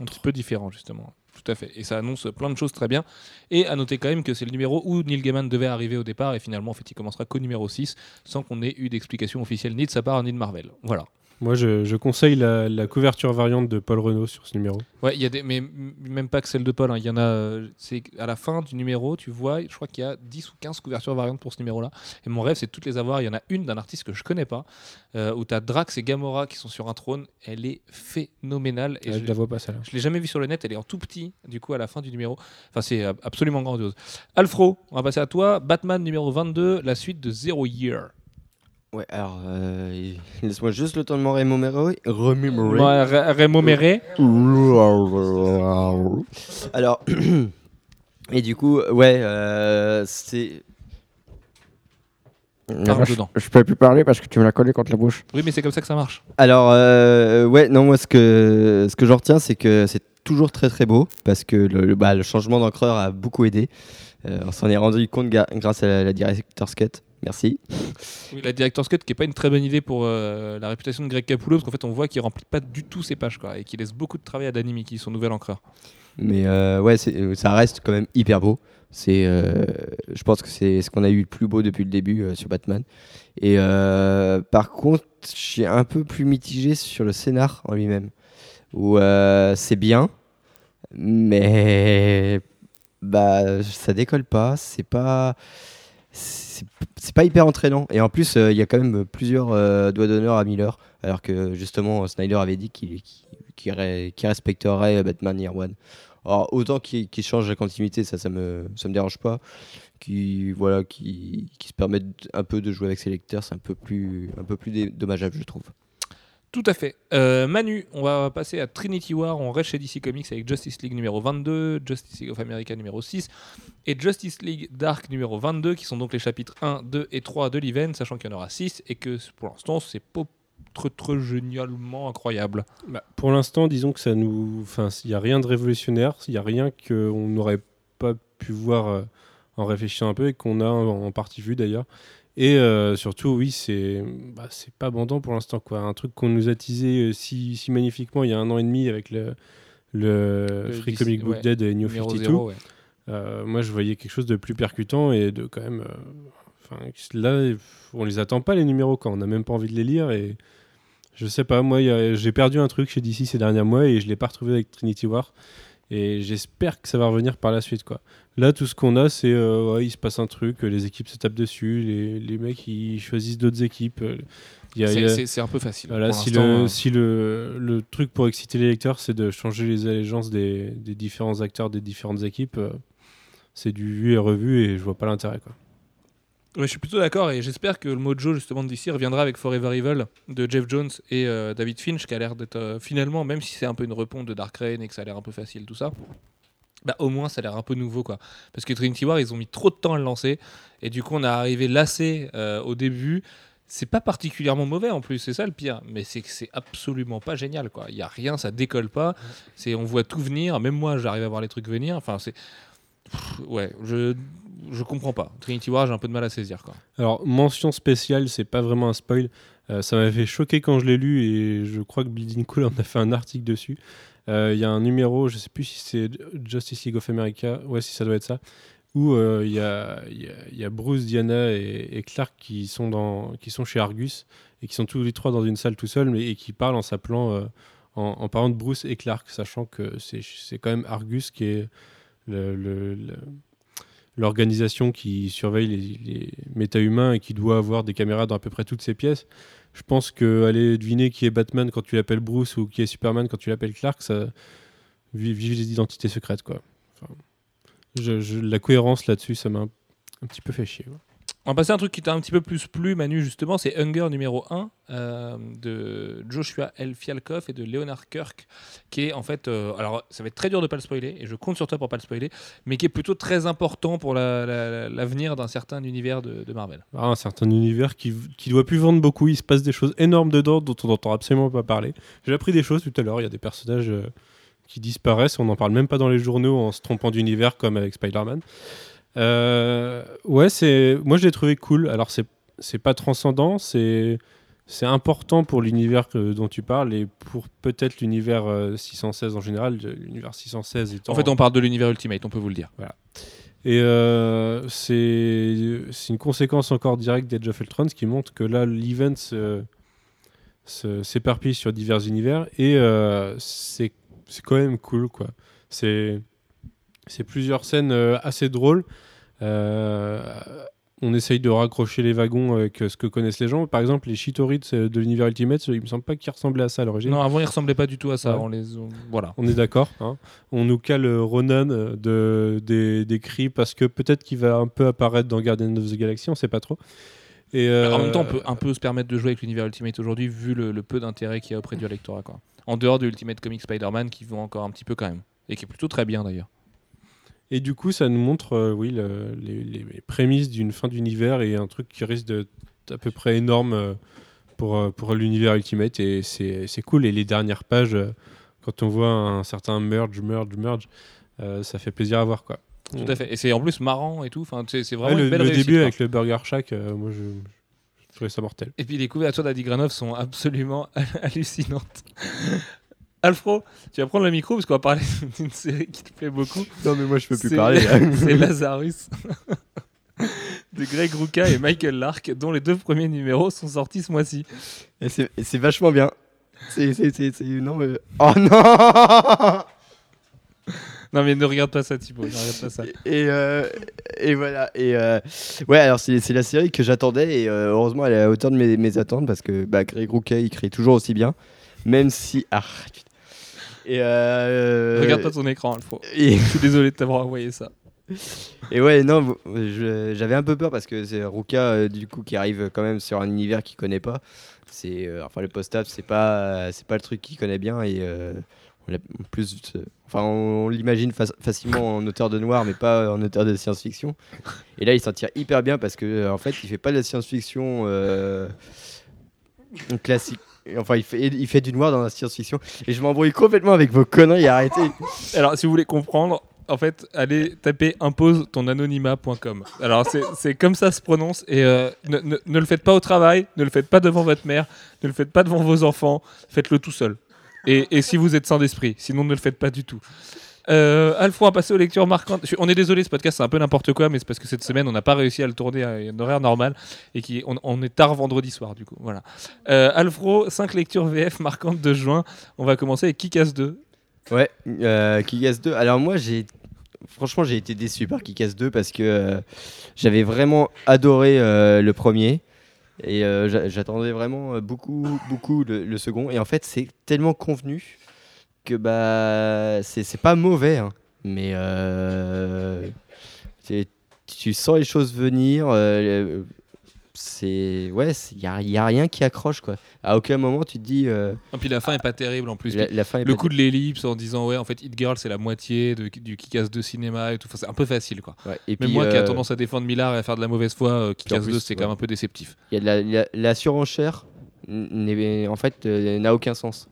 un petit peu différent justement. Tout à fait. Et ça annonce plein de choses très bien. Et à noter quand même que c'est le numéro où Neil Gaiman devait arriver au départ et finalement en fait il commencera qu'au numéro 6 sans qu'on ait eu d'explication officielle ni de sa part ni de Marvel. Voilà. Moi, je, je conseille la, la couverture variante de Paul Renault sur ce numéro. Ouais, il y a des mais même pas que celle de Paul, hein. il y en a euh, c'est à la fin du numéro, tu vois, je crois qu'il y a 10 ou 15 couvertures variantes pour ce numéro-là. Et mon rêve c'est de toutes les avoir, il y en a une d'un artiste que je connais pas euh, où tu as Drax et Gamora qui sont sur un trône, elle est phénoménale et je je la vois pas celle-là. Je l'ai jamais vu sur le net, elle est en tout petit, du coup, à la fin du numéro. Enfin, c'est absolument grandiose. Alfro, on va passer à toi. Batman numéro 22, la suite de Zero Year. Ouais, alors euh, laisse-moi juste le temps de m'en remémorer. remémorer. Alors, et du coup, ouais, euh, c'est. Parle dedans. Je peux plus parler parce que tu me l'as collé contre la bouche. Oui, mais c'est comme ça que ça marche. Alors, euh, ouais, non, moi, ce que, ce que j'en retiens, c'est que c'est toujours très très beau parce que le, le- bah, le changement d'encreur a beaucoup aidé. Euh, on s'en est rendu compte ga- grâce à la, la Director's Cut. Merci. Oui, la Director's Cut qui est pas une très bonne idée pour euh, la réputation de Greg Capullo parce qu'en fait on voit qu'il remplit pas du tout ses pages quoi et qu'il laisse beaucoup de travail à Danny Mickey, son nouvel encreur. Mais euh, ouais, c'est- ça reste quand même hyper beau. C'est, euh, je pense que c'est ce qu'on a eu le plus beau depuis le début euh, sur Batman. Et euh, par contre, je suis un peu plus mitigé sur le scénar en lui-même. Où euh, c'est bien, mais bah ça décolle pas. C'est pas, c'est pas hyper entraînant. Et en plus, euh, il y a quand même plusieurs euh, doigts d'honneur à Miller, alors que justement Snyder avait dit qu'il respecterait Batman Year One. Alors autant qu'il change la continuité, ça, ça me, ça me dérange pas. Qui voilà, qui, se permettent un peu de jouer avec ses lecteurs, c'est un peu plus, un peu plus dommageable, je trouve. Tout à fait. Euh, Manu, on va passer à Trinity War. On reste chez DC Comics avec Justice League numéro 22, Justice League of America numéro 6 et Justice League Dark numéro 22, qui sont donc les chapitres 1, 2 et 3 de l'event, sachant qu'il y en aura 6 et que pour l'instant, c'est pas très, génialement incroyable. Bah, pour l'instant, disons que ça nous. Enfin, il n'y a rien de révolutionnaire, il n'y a rien qu'on n'aurait pas pu voir euh, en réfléchissant un peu et qu'on a en partie vu d'ailleurs. Et euh, surtout, oui, c'est bah, pas bandant pour l'instant. Un truc qu'on nous a teasé euh, si, si magnifiquement il y a un an et demi avec le, le, Le Free Comic Book ouais, Dead et New Numéro 52. 0, ouais. Euh, moi, je voyais quelque chose de plus percutant et de quand même. euh, là, on les attend pas les numéros quand on n'a même pas envie de les lire et je sais pas. Moi, j'ai perdu un truc chez DC ces derniers mois et je l'ai pas retrouvé avec Trinity War et j'espère que ça va revenir par la suite quoi. Là, tout ce qu'on a, c'est euh, ouais, il se passe un truc, les équipes se tapent dessus, les, les mecs ils choisissent d'autres équipes. euh, C'est- un peu facile. voilà, si, le, euh, si le, le truc pour exciter les lecteurs, c'est de changer les allégeances des, des différents acteurs des différentes équipes, euh, c'est du vu et revu et je vois pas l'intérêt. quoi. Je suis plutôt d'accord et j'espère que le mojo justement DC reviendra avec Forever Evil de Jeff Jones et euh, David Finch qui a l'air d'être euh, finalement, même si c'est un peu une reponte de Dark Reign et que ça a l'air un peu facile tout ça, bah au moins ça a l'air un peu nouveau quoi. Parce que Trinity War ils ont mis trop de temps à le lancer et du coup on est arrivé lassé euh, au début. C'est pas particulièrement mauvais en plus, c'est ça le pire, mais c'est que c'est absolument pas génial quoi. Il y a rien, ça décolle pas. C'est on voit tout venir, même moi j'arrive à voir les trucs venir. Enfin c'est ouais, je je comprends pas. Trinity War j'ai un peu de mal à saisir. Alors, mention spéciale, c'est pas vraiment un spoil. euh, ça m'avait choquer quand je l'ai lu et je crois que Bleeding Cool en a fait un article dessus. Euh, Il y a un numéro, je sais plus si c'est Justice League of America, ouais, si ça doit être ça, où euh, il y, a, Bruce, Diana et, Clark qui sont, dans, qui sont chez Argus et qui sont tous les trois dans une salle tout seuls mais, et qui parlent en s'appelant, euh, en, parlant de Bruce et Clark, sachant que c'est quand même Argus qui est le, l'organisation qui surveille les, les méta-humains et qui doit avoir des caméras dans à peu près toutes ses pièces. Je pense que aller deviner qui est Batman quand tu l'appelles Bruce ou qui est Superman quand tu l'appelles Clark, ça vive vive les identités secrètes quoi. La cohérence là-dessus, ça m'a un, un petit peu fait chier. quoi. On va passer à un truc qui t'a un petit peu plus plu, Manu, justement, c'est Hunger numéro 1 euh, de Joshua L. Fialkov et de Leonard Kirk, qui est en fait, euh, alors ça va être très dur de pas le spoiler, et je compte sur toi pour pas le spoiler, mais qui est plutôt très important pour la- la- l'avenir d'un certain univers de, de Marvel. Ah, un certain univers qui, qui doit plus vendre beaucoup, il se passe des choses énormes dedans dont on n'entend absolument pas parler. J'ai appris des choses tout à l'heure, il y a des personnages euh, qui disparaissent, on n'en parle même pas dans les journaux en se trompant d'univers comme avec Spider-Man. Euh, ouais, c'est moi je l'ai trouvé cool. Alors c'est c'est pas transcendant, c'est c'est important pour l'univers dont tu parles et pour peut-être l'univers euh, 616 en général, l'univers 616 étant En fait, on parle de l'univers Ultimate, on peut vous le dire. et euh, c'est une conséquence encore directe d'Age of Ultron, ce qui montre que là, l'event s'éparpille sur divers univers et euh, c'est c'est quand même cool, quoi. C'est c'est plusieurs scènes euh, assez drôles. Euh, on essaye de raccrocher les wagons avec euh, ce que connaissent les gens. Par exemple, les Chitorites euh, de l'univers Ultimate, il me semble pas qu'ils ressemblaient à ça à l'origine. Non, avant, il ressemblait pas du tout à ça. Ouais. On les, on- voilà. On est d'accord. hein. On nous cale Ronan de, des, des cris parce que peut-être qu'il va un peu apparaître dans Guardian of the Galaxy, on sait pas trop. Et En même temps, on peut un peu se permettre de jouer avec l'univers Ultimate aujourd'hui, vu le, le peu d'intérêt qu'il y a auprès du lectorat. Quoi. En dehors de Ultimate Comics Spider-Man, qui vend encore un petit peu quand même. Et qui est plutôt très bien d'ailleurs. Et du coup, ça nous montre euh, oui, le- les, prémices d'une fin d'univers et un truc qui risque d'être à peu près énorme euh, pour, euh, pour l'univers Ultimate. Et c'est cool. Et les dernières pages, quand on voit un certain merge, merge, merge, euh, ça fait plaisir à voir. Quoi. Tout à fait. Et c'est en plus marrant et tout. Enfin, c'est Ouais, vraiment le, une belle le réussite, début quoi. avec le Burger Shack, euh, moi je, je trouvais ça mortel. Et puis les couvertures d'Adi Granov sont absolument hallucinantes. Alfro, tu vas prendre le micro parce qu'on va parler d'une série qui te plaît beaucoup. Non, mais moi, je peux plus parler. C'est Lazarus de Greg Rucka et Michael Lark, dont les deux premiers numéros sont sortis ce mois-ci. Et c'est vachement bien. C'est. Non, mais. Oh non Non mais ne regarde pas ça Thibaut, ne regarde pas ça. Et, euh, et voilà. Et euh, ouais, alors c'est c'est la série que j'attendais et euh, heureusement elle est à la hauteur de mes, mes attentes parce que bah, Greg Rucka il crée toujours aussi bien, même si ah putain. Et euh, Regarde pas ton écran Alfro. et, Je suis désolé de t'avoir envoyé ça. et ouais non, j'avais un peu peur parce que c'est Rucka euh, du coup qui arrive quand même sur un univers qu'il connaît pas. C'est euh, enfin le post-up c'est pas c'est pas le truc qu'il connaît bien et euh, on plus enfin on, l'imagine fac- facilement en auteur de noir mais pas en auteur de science-fiction. Et là il s'en tire hyper bien parce que en fait il fait pas de la science-fiction euh, Enfin, il fait, du noir dans la science-fiction. Et je m'embrouille complètement avec vos conneries. Arrêtez. Alors si vous voulez comprendre, en fait, allez taper impose ton anonymat.com. Alors c'est- comme ça se prononce et euh, ne, le faites pas au travail, ne le faites pas devant votre mère, ne le faites pas devant vos enfants, faites-le tout seul. Et, et si vous êtes sans d'esprit, sinon ne le faites pas du tout. Euh, on va passer aux lectures marquantes. On est désolé, ce podcast c'est un peu n'importe quoi, mais c'est parce que cette semaine on n'a pas réussi à le tourner à un horaire normal et qui on, est tard vendredi soir du coup. Voilà. Euh, Alfro, 5 lectures VF marquantes de juin. On va commencer avec Kick-Ass 2. Ouais, euh, Kick-Ass 2. Alors, moi, j'ai. Franchement, j'ai été déçu par Kick-Ass 2 parce que euh, j'avais vraiment adoré euh, le premier. Et euh, j'a- j'attendais vraiment beaucoup, beaucoup le second. Et en fait, c'est tellement convenu que bah c'est pas mauvais. hein. mais euh, tu sens les choses venir. euh, c'est ouais, il y a, y a rien qui accroche quoi. À aucun moment tu te dis euh, Et puis la fin est pas terrible en plus. la, la fin le coup de l'ellipse en disant ouais en fait Hit Girl c'est la moitié de, du Kick-Ass 2 cinéma et tout. Enfin, c'est un peu facile quoi. Ouais, Et Même puis moi qui a euh, tendance à défendre Millard et à faire de la mauvaise foi, euh, Kick-Ass plus, 2 c'est quand même un peu déceptif. Il y a de la, la- la surenchère, en fait, euh, n'a aucun sens.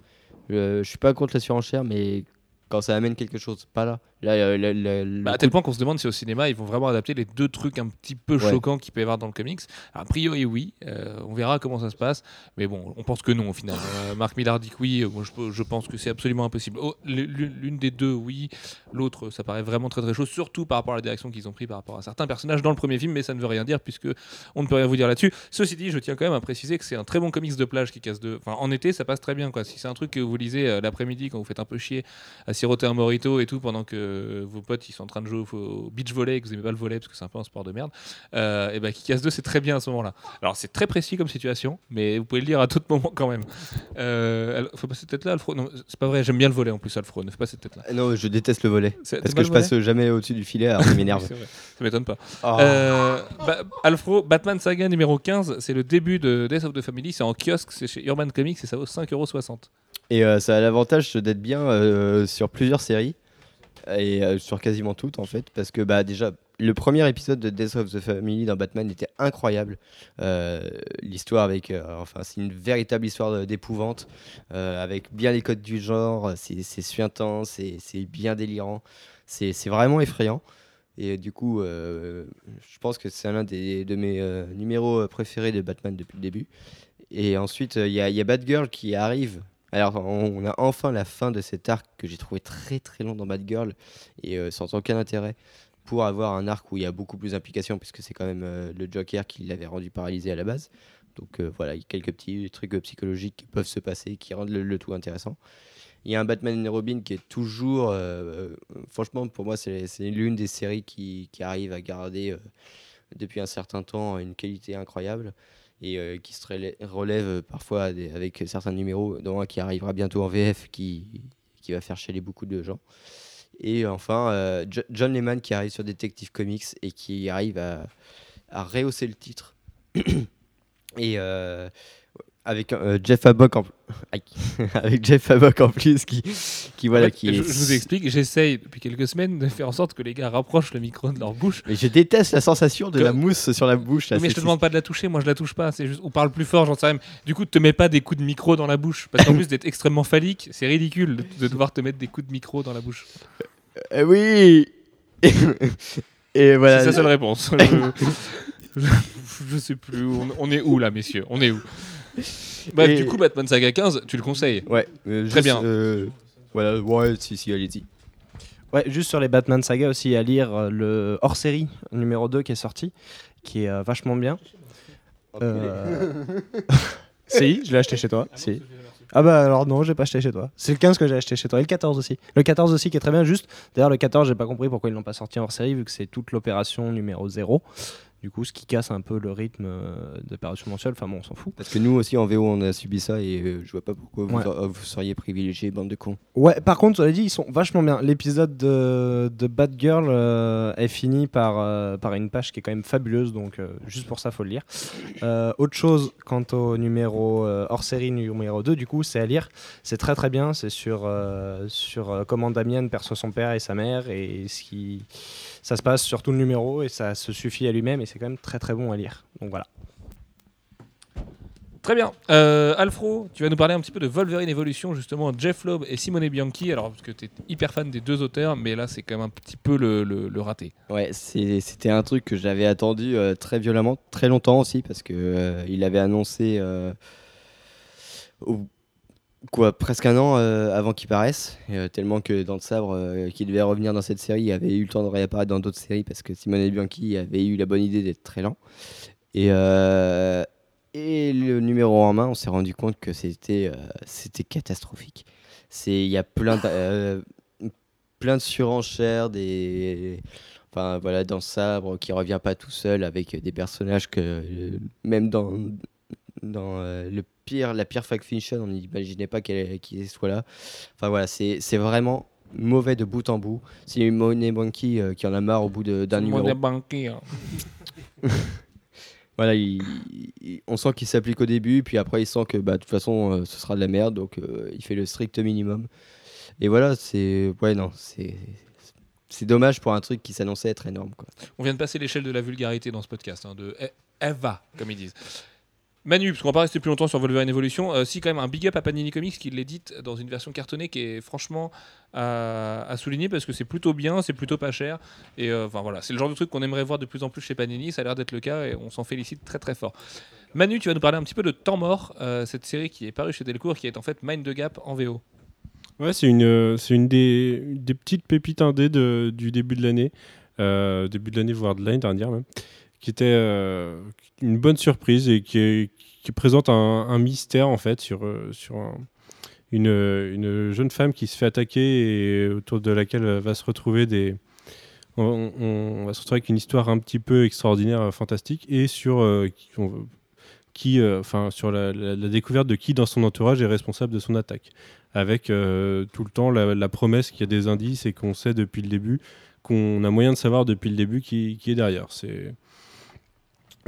Euh, je suis pas contre la surenchère, mais quand ça amène quelque chose, pas là. Là, euh, le Bah, à tel point qu'on se demande si au cinéma ils vont vraiment adapter les deux trucs un petit peu Ouais. choquants qu'il peut y avoir dans le comics. A priori oui, Euh, on verra comment ça se passe, mais bon, on pense que non au final. Euh, Marc Millard dit que oui, moi je, je pense que c'est absolument impossible. Oh, l'une l'une des deux oui, l'autre ça paraît vraiment très très chaud, surtout par rapport à la direction qu'ils ont pris par rapport à certains personnages dans le premier film, mais ça ne veut rien dire puisque on ne peut rien vous dire là-dessus. Ceci dit, je tiens quand même à préciser que c'est un très bon comics de plage qui casse deux. Enfin, en été ça passe très bien quoi. Si c'est un truc que vous lisez euh, l'après-midi quand vous faites un peu chier à siroter un morito et tout pendant que vos potes ils sont en train de jouer au, beach volley et que vous aimez pas le volley parce que c'est un peu un sport de merde euh, et ben Kick-Ass 2 c'est très bien à ce moment-là. Alors c'est très précis comme situation mais vous pouvez le lire à tout moment quand même. Euh, faut pas cette tête là Alfro non c'est pas vrai j'aime bien le volley en plus Alfro ne fais pas cette tête là Ah Non, je déteste le. C'est- Parce que je passe jamais au-dessus du filet, alors ça m'énerve. ça m'étonne pas. Oh. euh, bah, Alfro Batman Saga numéro 15 c'est le début de Death of the Family c'est en kiosque c'est chez Urban Comics et ça vaut 5,60€ Et euh, ça a l'avantage d'être bien euh, sur plusieurs séries, et euh, sur quasiment toutes en fait, parce que bah, déjà, le premier épisode de Death of the Family dans Batman était incroyable. Euh, L'histoire avec. euh, enfin, c'est une véritable histoire d'épouvante, avec bien les codes du genre, c'est suintant, c'est bien délirant, c'est vraiment effrayant. Et du coup, je pense que c'est l'un de mes numéros préférés de Batman depuis le début. Et ensuite, il y, y a Batgirl qui arrive. Alors, on, a enfin la fin de cet arc que j'ai trouvé très très long dans Batgirl et euh, sans aucun intérêt pour avoir un arc où il y a beaucoup plus d'implications puisque c'est quand même euh, le Joker qui l'avait rendu paralysé à la base. Donc euh, voilà, il y a quelques petits trucs psychologiques qui peuvent se passer qui rendent le, tout intéressant. Il y a un Batman et Robin qui est toujours, franchement, pour moi, c'est l'une des séries qui, qui arrive à garder depuis un certain temps une qualité incroyable et euh, qui se relè- relève parfois avec certains numéros, dont un qui arrivera bientôt en VF qui, qui va faire chialer beaucoup de gens. Et enfin, euh, Jo- John Lehman qui arrive sur Detective Comics et qui arrive à, à rehausser le titre. et euh, avec euh, Jeff Habok en avec Jeff en plus qui qui voilà En fait, qui je, est- je vous explique, j'essaye depuis quelques semaines de faire en sorte que les gars rapprochent le micro de leur bouche. Mais je déteste la sensation de Que- la mousse sur la bouche. là, Oui, mais je te demande pas de la toucher, moi je la touche pas. C'est juste, ou parle plus fort, j'en sais rien. Du coup, te mets pas des coups de micro dans la bouche, parce qu'en plus d'être extrêmement phallique, c'est ridicule de, de devoir te mettre des coups de micro dans la bouche. Euh, oui. Et voilà. C'est sa seule réponse. je, je- je sais plus. On, on est où là, messieurs On est où? Bref, Et- du coup, Batman Saga 15, tu le conseilles Ouais. euh, Très juste, bien. euh, voilà. Ouais. Si si allez-y. Ouais, juste sur les Batman Saga aussi à lire euh, le hors-série numéro 2 qui est sorti, qui est euh, vachement bien. Euh, si, je l'ai acheté chez toi. Si. Ah bah alors non, j'ai pas acheté chez toi. C'est le 15 que j'ai acheté chez toi et le 14 aussi. Le 14 aussi qui est très bien juste. D'ailleurs le 14, j'ai pas compris pourquoi ils l'ont pas sorti en série vu que c'est toute l'opération numéro 0. Du coup, ce qui casse un peu le rythme euh, d'opération mensuelle. Enfin bon, on s'en fout. Parce que nous aussi en VO on a subi ça et euh, je vois pas pourquoi vous, Ouais. vous seriez privilégiés bande de cons. Ouais, par contre, cela dit, ils sont vachement bien. L'épisode de, de Batgirl euh, est fini par, euh, par une page qui est quand même fabuleuse, donc euh, juste pour ça, faut le lire. Euh, autre chose, quant au numéro euh, hors série numéro 2, du coup, c'est à lire. C'est très très bien. C'est sur, euh, sur euh, comment Damien perçoit son père et sa mère, et ce qui. Ça se passe sur tout le numéro, et ça se suffit à lui-même, et c'est quand même très très bon à lire. Donc voilà. Très bien. Euh, Alfro, tu vas nous parler un petit peu de Wolverine Evolution, justement, Jeff Loeb et Simone Bianchi. Alors, parce que tu es hyper fan des deux auteurs, mais là, c'est quand même un petit peu le, le- le raté. Ouais, c'est- c'était un truc que j'avais attendu euh, très violemment, très longtemps aussi, parce que euh, il avait annoncé euh, au- quoi, presque un an euh, avant qu'il paraisse, euh, tellement que dans le sabre, euh, qui devait revenir dans cette série, avait eu le temps de réapparaître dans d'autres séries, parce que Simone Bianchi avait eu la bonne idée d'être très lent. Et, euh, et le numéro en main, on s'est rendu compte que c'était catastrophique. Il y a plein de, plein de surenchères, des enfin voilà dans Sabre qui revient pas tout seul avec des personnages que même dans dans euh, le pire la pire fact fiction on n'imaginait pas qu'elle qu'il soit là. Enfin voilà, c'est c'est vraiment mauvais de bout en bout. C'est Monet Banky euh, qui en a marre au bout d'un numéro. Simone Bianchi, hein. Voilà, il- il- on sent qu'il s'applique au début, puis après il sent que bah, de toute façon euh, ce sera de la merde, donc euh, il fait le strict minimum. Et voilà, c'est. Ouais, non, c'est. C'est dommage pour un truc qui s'annonçait être énorme. Quoi. On vient de passer l'échelle de la vulgarité dans ce podcast, hein, de Eva, comme ils disent. Manu, parce qu'on va pas rester plus longtemps sur Wolverine Evolution, euh, si quand même un big up à Panini Comics qui l'édite dans une version cartonnée qui est franchement à, souligner parce que c'est plutôt bien, c'est plutôt pas cher. Et euh, voilà, c'est le genre de truc qu'on aimerait voir de plus en plus chez Panini, ça a l'air d'être le cas et on s'en félicite très très fort. Manu, tu vas nous parler un petit peu de Temps Mort, euh, cette série qui est parue chez Delcourt qui est en fait Mind the Gap en VO. Ouais, c'est une, des, petites pépites indées du début de l'année, début de l'année, voire de l'année dernière même, qui était euh, une bonne surprise et qui, présente un, mystère en fait sur, euh, sur un- une, une jeune femme qui se fait attaquer et autour de laquelle euh, va se retrouver des. On, va se retrouver avec une histoire un petit peu extraordinaire, fantastique, et sur qui, sur la, découverte de qui dans son entourage est responsable de son attaque avec tout le temps la, la promesse qu'il y a des indices et qu'on sait depuis le début, qu'on a moyen de savoir depuis le début qui, qui est derrière. C'est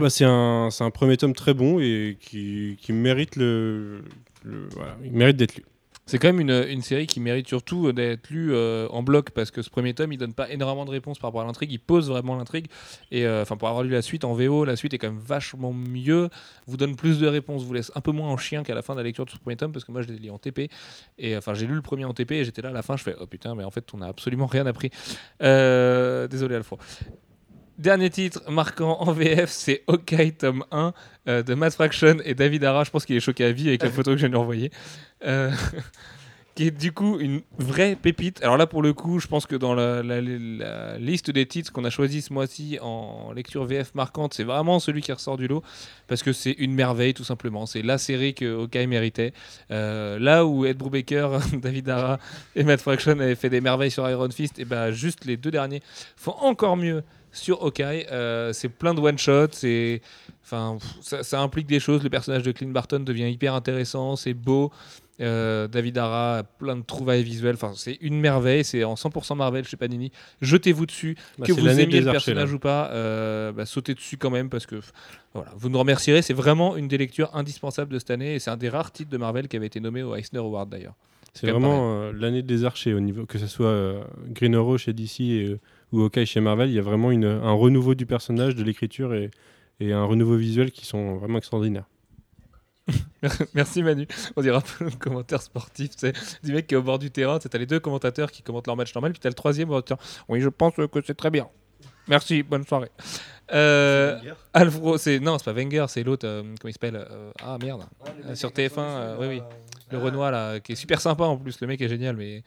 bah, c'est un, un premier tome très bon et qui, qui mérite le, mérite d'être lu. C'est quand même une, une série qui mérite surtout d'être lue euh, en bloc parce que ce premier tome il donne pas énormément de réponses par rapport à l'intrigue, il pose vraiment l'intrigue et euh, enfin pour avoir lu la suite en VO, la suite est quand même vachement mieux, vous donne plus de réponses, vous laisse un peu moins en chien qu'à la fin de la lecture de ce premier tome parce que moi je l'ai lu en TP et enfin j'ai lu le premier en TP et j'étais là à la fin je fais oh putain mais en fait on a absolument rien appris. Euh, désolé Alfred. Dernier titre marquant en VF, c'est OK tome 1 euh, de Matt Fraction et David Ara. Je pense qu'il est choqué à vie avec la photo que je viens de lui envoyer. Euh, qui est du coup une vraie pépite. Alors là, pour le coup, je pense que dans la, liste des titres qu'on a choisi ce mois-ci en lecture VF marquante, c'est vraiment celui qui ressort du lot parce que c'est une merveille tout simplement. C'est la série que Hawkeye méritait. Euh, là où Ed Brubaker, David Ara et Matt Fraction avaient fait des merveilles sur Iron Fist, et ben juste les deux derniers font encore mieux sur Hawkeye. Euh, c'est plein de one-shots. Enfin, ça implique des choses. Le personnage de Clint Barton devient hyper intéressant, c'est beau. Euh, David Ara, plein de trouvailles visuelles. Enfin, c'est une merveille. C'est en 100% Marvel chez Panini. Jetez-vous dessus. Bah, que vous aimiez le archers, là. personnage ou pas, euh, bah, sautez dessus quand même parce que voilà, vous nous remercierez. C'est vraiment une des lectures indispensables de cette année et c'est un des rares titres de Marvel qui avait été nommé au Eisner Award d'ailleurs. C'est vraiment euh, l'année des archers au niveau que ce soit Green Arrow chez DC et, ou Hawkeye chez Marvel, il y a vraiment une- un renouveau du personnage, de l'écriture et, et un renouveau visuel qui sont vraiment extraordinaires. Merci Manu. On dirait un peu le commentaire sportif, sais, du mec qui est au bord du terrain. Tu as les deux commentateurs qui commentent leur match normal, puis tu as le troisième. Oui, je pense que c'est très bien. Merci, bonne soirée. Euh, c'est non, c'est pas Wenger, c'est l'autre. euh, comment il s'appelle euh, Ah merde. Euh, sur TF1, euh, oui, oui. Le Renoir là, qui est super sympa en plus. Le mec est génial, mais.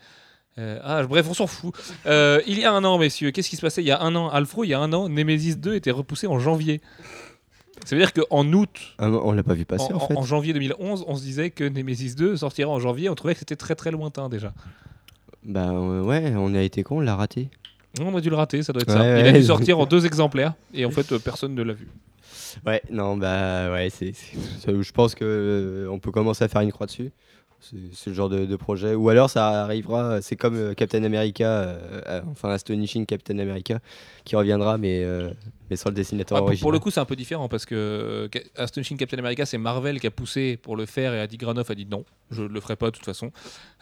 ah, bref, on s'en fout. Il y a un an, messieurs, qu'est-ce qui se passait il y a un an? Alfro, il y a un an, Nemesis 2 était repoussé en janvier. Ça veut dire qu'en août, Ah, on l'a pas vu passer en, en, fait. en janvier 2011, on se disait que Nemesis 2 sortira en janvier. On trouvait que c'était très très lointain déjà. Bah euh, ouais, on a été con, on l'a raté. On a dû le rater, ça doit être Ouais, ça. Il a dû sortir en deux exemplaires et en fait euh, personne ne l'a vu. Ouais, non, bah ouais, c'est, je pense que euh, on peut commencer à faire une croix dessus. C'est, le genre de, de projet. Ou alors ça arrivera, c'est comme euh, Captain America, enfin Astonishing Captain America, qui reviendra, mais, mais le dessinateur Ah, pour, original. pour le coup, c'est un peu différent parce que euh, Astonishing Captain America, c'est Marvel qui a poussé pour le faire et a dit Granoff a dit non, je ne le ferai pas de toute façon.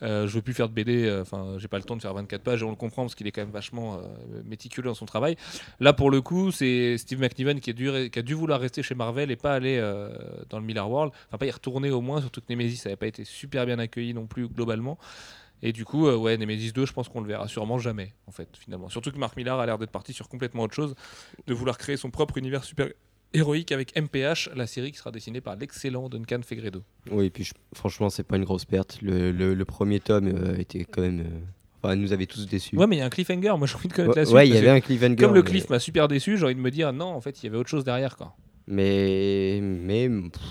Euh, je veux plus faire de BD, euh, enfin, j'ai pas le temps de faire 24 pages et on le comprend parce qu'il est quand même vachement euh, méticuleux dans son travail. Là, pour le coup, c'est Steve McNiven qui a, dû, qui a dû vouloir rester chez Marvel et pas aller dans le Miller World, enfin, pas y retourner au moins, surtout que Nemesis n'avait pas été super bien accueilli non plus globalement. Et du coup, euh, ouais, Nemesis 2, je pense qu'on le verra sûrement jamais, en fait, finalement. Surtout que Mark Millar a l'air d'être parti sur complètement autre chose, de vouloir créer son propre univers super héroïque avec MPH, la série qui sera dessinée par l'excellent Duncan Fegredo. Oui, et puis je- franchement, c'est pas une grosse perte. Le, le- le premier tome euh, était quand même. euh, Enfin, nous avait tous déçus. Ouais, mais il y a un cliffhanger, moi j'ai envie de connaître la ouais, suite. ouais, il y avait un cliffhanger. Comme le mais- cliff m'a super déçu, j'ai envie de me dire non, en fait, il y avait autre chose derrière, quoi. Mais, mais pff,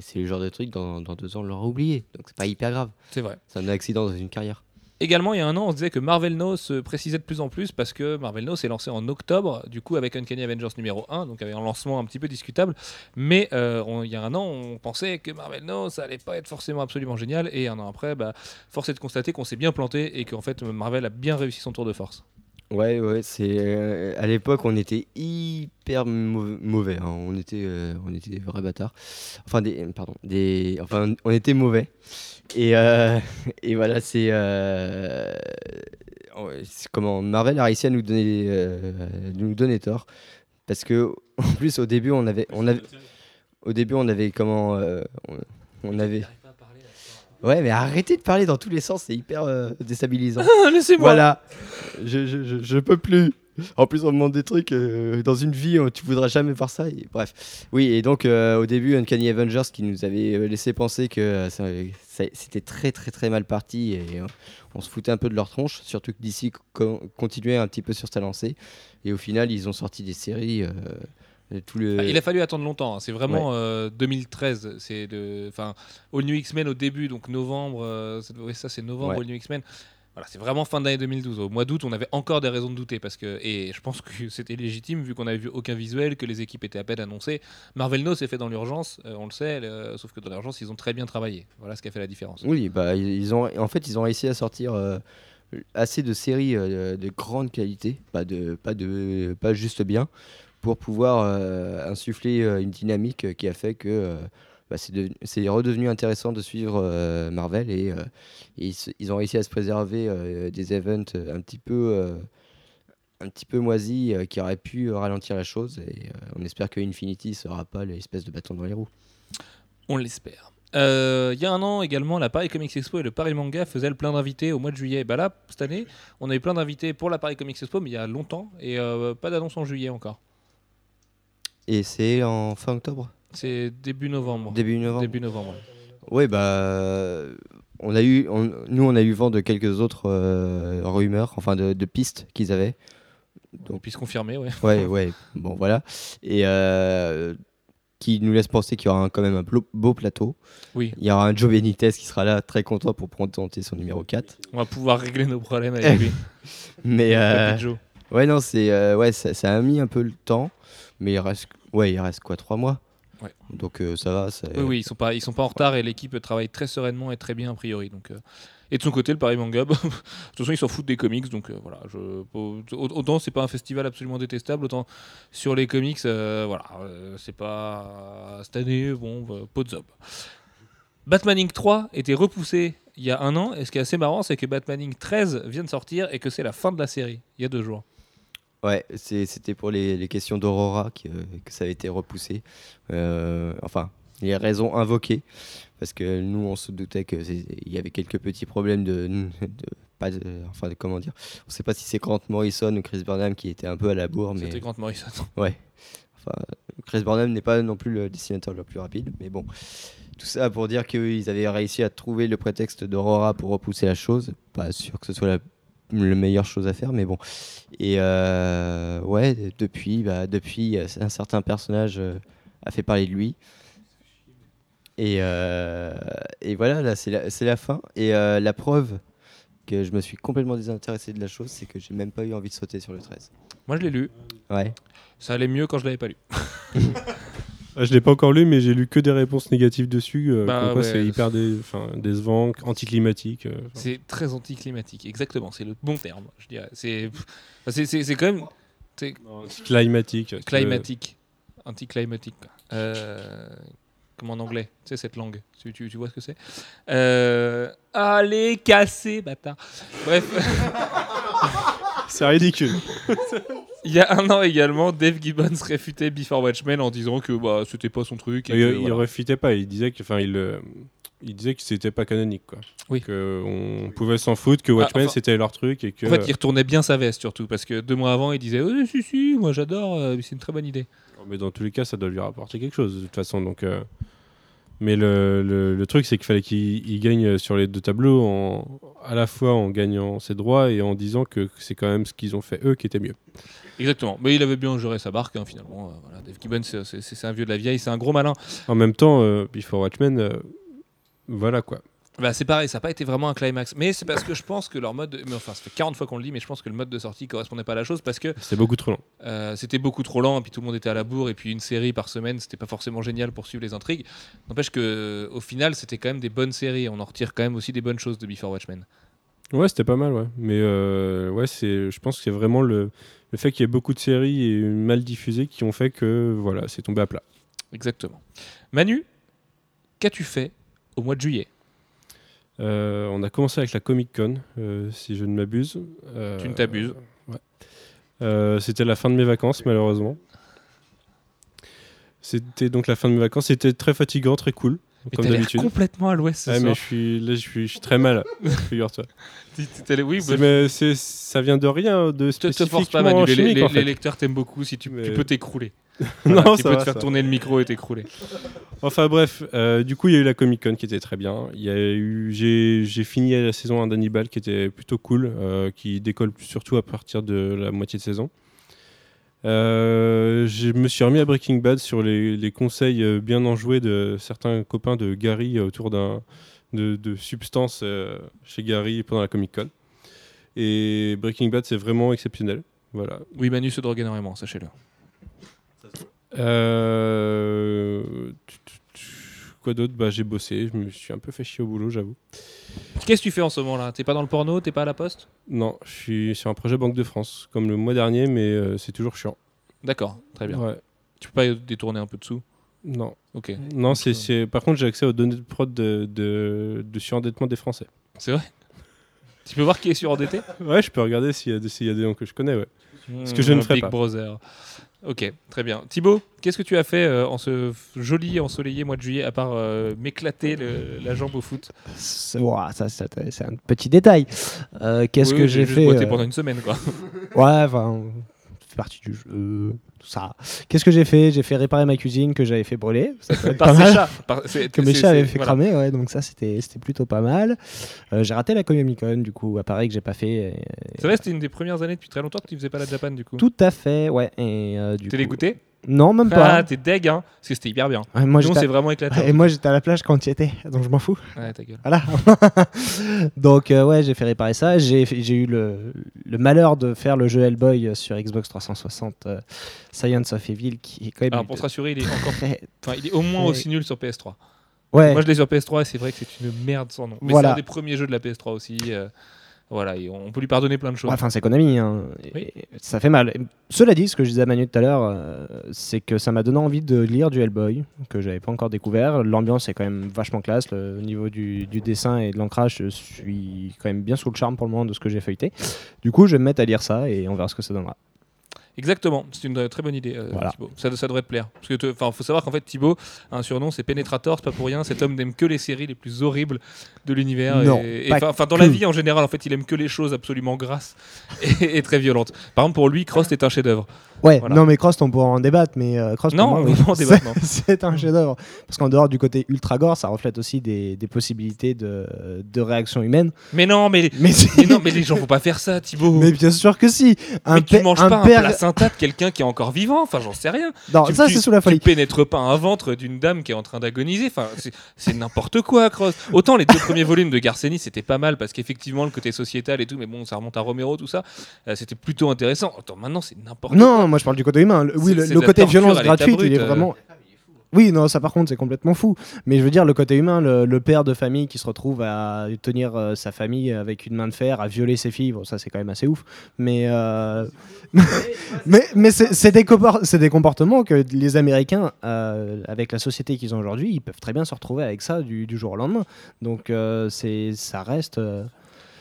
c'est, le genre de truc, dans, dans deux ans, on l'aura oublié. Donc c'est pas hyper grave. C'est vrai. C'est un accident dans une carrière. Également, il y a un an, on se disait que Marvel No se précisait de plus en plus parce que Marvel No s'est lancé en octobre, du coup avec Uncanny Avengers numéro 1, donc avec un lancement un petit peu discutable. Mais euh, on- il y a un an, on pensait que Marvel No, ça allait pas être forcément absolument génial. Et un an après, bah, force est de constater qu'on s'est bien planté et qu'en fait Marvel a bien réussi son tour de force. Ouais, ouais, c'est. euh, à l'époque, on était hyper mau- mauvais. hein. On était, euh, on était des vrais bâtards. Enfin, des, pardon, des, enfin, on était mauvais. Et, euh, et voilà, c'est. euh, comment Marvel a réussi à nous donner, euh, nous donner tort, parce que en plus au début, on avait, on avait, au début, on avait comment, euh, on, on avait. Ouais, mais arrêtez de parler dans tous les sens, c'est hyper euh, déstabilisant. Laissez-moi Voilà, je, je, je, je peux plus. En plus, on me demande des trucs euh, dans une vie, euh, tu voudras jamais faire ça. et bref, oui, et donc euh, au début, Uncanny Avengers qui nous avait euh, laissé penser que euh, ça- ça- c'était très très très mal parti et euh, on se foutait un peu de leur tronche, surtout que DC co- continuait un petit peu sur sa lancée. Et au final, ils ont sorti des séries. euh, tout le... Ah, Il a fallu attendre longtemps. hein. C'est vraiment euh, 2013. C'est de, enfin, All New X-Men au début, donc novembre. euh, ça c'est novembre. Ouais. All New X-Men. Voilà, c'est vraiment fin d'année 2012. Au mois d'août, on avait encore des raisons de douter parce que, et je pense que c'était légitime vu qu'on avait vu aucun visuel, que les équipes étaient à peine annoncées. Marvel No s'est fait dans l'urgence, euh, on le sait, sauf que dans l'urgence, ils ont très bien travaillé. Voilà ce qui a fait la différence. Oui, bah, ils ont, en fait, ils ont réussi à sortir euh, assez de séries euh, de grande qualité, pas, de, pas, de, pas juste bien, pour pouvoir euh, insuffler euh, une dynamique euh, qui a fait que bah, c'est devenu- c'est redevenu intéressant de suivre Marvel et, et ils, ont réussi à se préserver des events un petit peu. un petit peu moisis euh, qui auraient pu ralentir la chose et on espère que Infinity sera pas l'espèce de bâton dans les roues. On l'espère. Il y a un an également, la Paris Comics Expo et le Paris Manga faisaient le plein d'invités au mois de juillet. Bah là, cette année, on a eu plein d'invités pour la Paris Comics Expo, mais il y a longtemps, et pas d'annonce en juillet encore. Et c'est en fin octobre C'est début novembre. Début novembre Début novembre. Oui, bah, on a eu, on- nous, on a eu vent de quelques autres euh, rumeurs, enfin de, de pistes qu'ils avaient. On puisse confirmer, ouais. Ouais, ouais, bon, voilà. Et euh, qui nous laisse penser qu'il y aura un- quand même un beau, plateau. Oui. Il y aura un Joe Benitez qui sera là, très content pour présenter son numéro 4. On va pouvoir régler nos problèmes avec lui. Mais, euh, ouais, non, c'est, euh, ouais, ça, ça a mis un peu le temps. Mais il reste, ouais, il reste quoi, trois mois Ouais. Donc euh, ça va. Oui, oui, ils sont pas, ils sont pas en retard et l'équipe travaille très sereinement et très bien a priori. Donc, euh, Et de son côté, le Paris Manga, bah, de toute façon, ils s'en foutent des comics. Donc euh, voilà, je, autant c'est pas un festival absolument détestable, autant sur les comics, euh, voilà, c'est pas cette année, bon, bah, pot de zob. Batman Inc. 3 était repoussé il y a un an, et ce qui est assez marrant, c'est que Batman Inc. 13 vient de sortir et que c'est la fin de la série, il y a deux jours. Ouais, c'était pour les, les questions d'Aurora que, que ça a été repoussé. Euh, enfin, les raisons invoquées. Parce que nous, on se doutait qu'il y avait quelques petits problèmes de. de- pas de- enfin, de- comment dire On sait pas si c'est Grant Morrison ou Chris Burnham qui était un peu à la bourre. Mais C'était Grant Morrison. ouais. Enfin, Chris Burnham n'est pas non plus le dessinateur le plus rapide. Mais bon. Tout ça pour dire qu'ils avaient réussi à trouver le prétexte d'Aurora pour repousser la chose. Pas sûr que ce soit la, la meilleure chose à faire, mais bon. Et euh, ouais, depuis, bah, depuis, un certain personnage euh, a fait parler de lui. Et, euh, et voilà, là, c'est la, la fin. Et la preuve que je me suis complètement désintéressé de la chose, c'est que j'ai même pas eu envie de sauter sur le 13. Moi, je l'ai lu. Ouais. Ça allait mieux quand je l'avais pas lu. Ah, je l'ai pas encore lu, mais j'ai lu que des réponses négatives dessus. euh, Bah ouais. c'est hyper dé- enfin, décevant, anticlimatique. euh. C'est très anticlimatique, exactement, c'est le bon terme, je dirais. C'est c'est- quand même c'est Climatique. parce que- climatique, anticlimatique. Euh, comme en anglais, tu sais cette langue, tu, tu- tu vois ce que c'est? Euh, Allez, casser, bâtard. Bref, C'est ridicule. il y a un an également, Dave Gibbons réfutait Before Watchmen en disant que bah, c'était pas son truc. Et il, que, il voilà. refutait pas. Il disait que, enfin, il, euh, il disait que c'était pas canonique, quoi. Oui. Que on pouvait s'en foutre, que Watchmen enfin, c'était leur truc et que. En fait, il retournait bien sa veste surtout, parce que deux mois avant, il disait Oh, si, si, moi j'adore, euh, c'est une très bonne idée. Mais dans tous les cas, ça doit lui rapporter quelque chose de toute façon. Donc, euh, mais le, le- le truc, c'est qu'il fallait qu'il il gagne sur les deux tableaux, en, à la fois en gagnant ses droits et en disant que c'est quand même ce qu'ils ont fait eux qui était mieux. Exactement. Mais il avait bien géré sa barque, hein, finalement. Euh, voilà. Dave Gibbons, c'est un vieux de la vieille, c'est un gros malin. En même temps, euh, Before Watchmen, euh, voilà quoi. Bah, c'est pareil, ça n'a pas été vraiment un climax. Mais c'est parce que je pense que leur mode. Mais enfin, ça fait 40 fois qu'on le dit, mais je pense que le mode de sortie correspondait pas à la chose parce que C'était beaucoup trop long. euh, c'était beaucoup trop lent, et puis tout le monde était à la bourre, et puis une série par semaine, c'était pas forcément génial pour suivre les intrigues. N'empêche que au final, c'était quand même des bonnes séries. On en retire quand même aussi des bonnes choses de Before Watchmen. Ouais, c'était pas mal, ouais. Mais euh, ouais, c'est, je pense que c'est vraiment le, le fait qu'il y ait beaucoup de séries et mal diffusées qui ont fait que voilà, c'est tombé à plat. Exactement. Manu, qu'as-tu fait au mois de juillet? Euh, on a commencé avec la Comic Con, euh, si je ne m'abuse. Euh, Tu ne t'abuses. ouais. Euh, c'était la fin de mes vacances, malheureusement. C'était donc la fin de mes vacances. C'était très fatigant, très cool, Mais comme d'habitude. complètement à l'ouest ce Ouais, mais je suis là, je suis, je suis très mal, figure-toi. Oui, bah, mais ça vient de rien, de te, te spécifiquement force pas, Manu. Les, chimique, les- en les lecteurs t'aiment beaucoup. Si tu, Mais- tu peux t'écrouler. non, tu ça peux va, te faire ça tourner le micro et t'écrouler. Enfin bref, euh, du coup il y a eu la Comic Con qui était très bien. Il y a eu, j'ai, j'ai fini la saison 1 d'Hannibal qui était plutôt cool, euh, qui décolle surtout à partir de la moitié de saison. Euh, je me suis remis à Breaking Bad sur les, les conseils bien enjoués de certains copains de Gary autour d'un, de, de substances chez Gary pendant la Comic Con. Et Breaking Bad c'est vraiment exceptionnel. Voilà. Oui, Manu se drogue énormément, sachez-le. Euh, Quoi d'autre? Bah, J'ai bossé, je me suis un peu fait chier au boulot, j'avoue. Qu'est-ce que tu fais en ce moment-là? T'es pas dans le porno? T'es pas à la poste? Non, je suis sur un projet Banque de France, comme le mois dernier, mais euh, c'est toujours chiant. D'accord, très bien. Ouais. Tu peux pas détourner un peu de sous? Non, Ok. non c'est, c'est- par contre j'ai accès aux données de prod de, de, de surendettement des Français. C'est vrai? Tu peux voir qui est surendetté? Ouais, je peux regarder s'il y, a des- s'il y a des noms que je connais, ouais. Ce que je ne ferai Big pas. Brother. Ok, très bien. Thibaut, qu'est-ce que tu as fait euh, en ce joli ensoleillé mois de juillet, à part euh, m'éclater la jambe au foot? C'est ça, ça, c'est un petit détail. Euh, Qu'est-ce Oui, que j'ai fait euh, pendant une semaine, quoi. Ouais, enfin, fait partie du jeu, tout ça. Qu'est-ce que j'ai fait? J'ai fait réparer ma cuisine que j'avais fait brûler. Ça peut être Par pas ses mal. chats. Par- Que mes chats avaient fait voilà. cramer, ouais, donc ça c'était plutôt pas mal. Euh, j'ai raté la Comic Con, du coup, appareil que j'ai pas fait. C'est vrai, c'était une des premières années depuis très longtemps que tu faisais pas la Japan, du coup. Tout à fait, ouais. Et euh, du T'es coup- dégoûté Non, même pas. Ah, t'es deg, hein Parce que c'était hyper bien. Ouais, moi, Nous, on s'est vraiment éclaté. et moi, j'étais à la plage quand tu étais, donc je m'en fous. Ouais, ta gueule. Voilà. donc, euh, ouais, j'ai fait réparer ça. J'ai eu le, le malheur de faire le jeu Hellboy sur Xbox 360 euh, Science of Evil, qui est quand même. Alors, pour se rassurer, il est encore. très- Enfin, il est au moins aussi nul sur PS3. Ouais. Moi, je l'ai sur PS3 et c'est vrai que c'est une merde sans nom. Mais Voilà. c'est un des premiers jeux de la PS3 aussi. euh, voilà, et on peut lui pardonner plein de choses. Ouais, Enfin, c'est Konami. hein. Oui. Ça fait mal. Et Cela dit, ce que je disais à Manu tout à l'heure, euh, c'est que ça m'a donné envie de lire du Hellboy, que j'avais pas encore découvert. L'ambiance est quand même vachement classe. Le, au niveau du, du dessin et de l'ancrage, je suis quand même bien sous le charme pour le moment de ce que j'ai feuilleté. Du coup, je vais me mettre à lire ça et on verra ce que ça donnera. Exactement, c'est une euh, très bonne idée, euh, Voilà. Thibaut. Ça, ça devrait te plaire. Parce que, enfin, faut savoir qu'en fait, Thibaut a un surnom, c'est Penetrator, c'est pas pour rien. Cet homme n'aime que les séries les plus horribles de l'univers. Enfin, dans la vie en général, en fait, il aime que les choses absolument grasses et, et très violentes. Par exemple, pour lui, Cross est un chef-d'œuvre. Ouais, Voilà. non, mais Cross, on pourra en débattre, mais euh, Cross, Non, moi, on oui, débattre, non. c'est un chef-d'œuvre. Parce qu'en dehors du côté ultra gore, ça reflète aussi des, des possibilités de, de réaction humaine. Mais non, mais, Mais, mais non, mais les gens, faut pas faire ça, Thibaut. mais bien sûr que si. Un mais tu manges un pas un père- placenta de quelqu'un qui est encore vivant. Enfin, j'en sais rien. Non, tu, ça, tu- c'est sous la Tu folie. pénètres pas un ventre d'une dame qui est en train d'agoniser. Enfin, c'est- n'importe quoi, Cross. Autant les deux premiers volumes de Garcenis, c'était pas mal parce qu'effectivement, le côté sociétal et tout, mais bon, ça remonte à Romero, tout ça, euh, c'était plutôt intéressant. Attends, maintenant, c'est n'importe quoi. Non, moi je parle du côté humain. Le- oui, le, côté violence gratuite, il est euh. vraiment. Oui, non, ça par contre, c'est complètement fou. Mais je veux dire, le côté humain, le, le père de famille qui se retrouve à tenir euh, sa famille avec une main de fer, à violer ses filles, bon, ça c'est quand même assez ouf. Mais, euh, mais, mais c'est des, comportements que les Américains, euh, avec la société qu'ils ont aujourd'hui, ils peuvent très bien se retrouver avec ça du, du jour au lendemain. Donc c'est ça reste.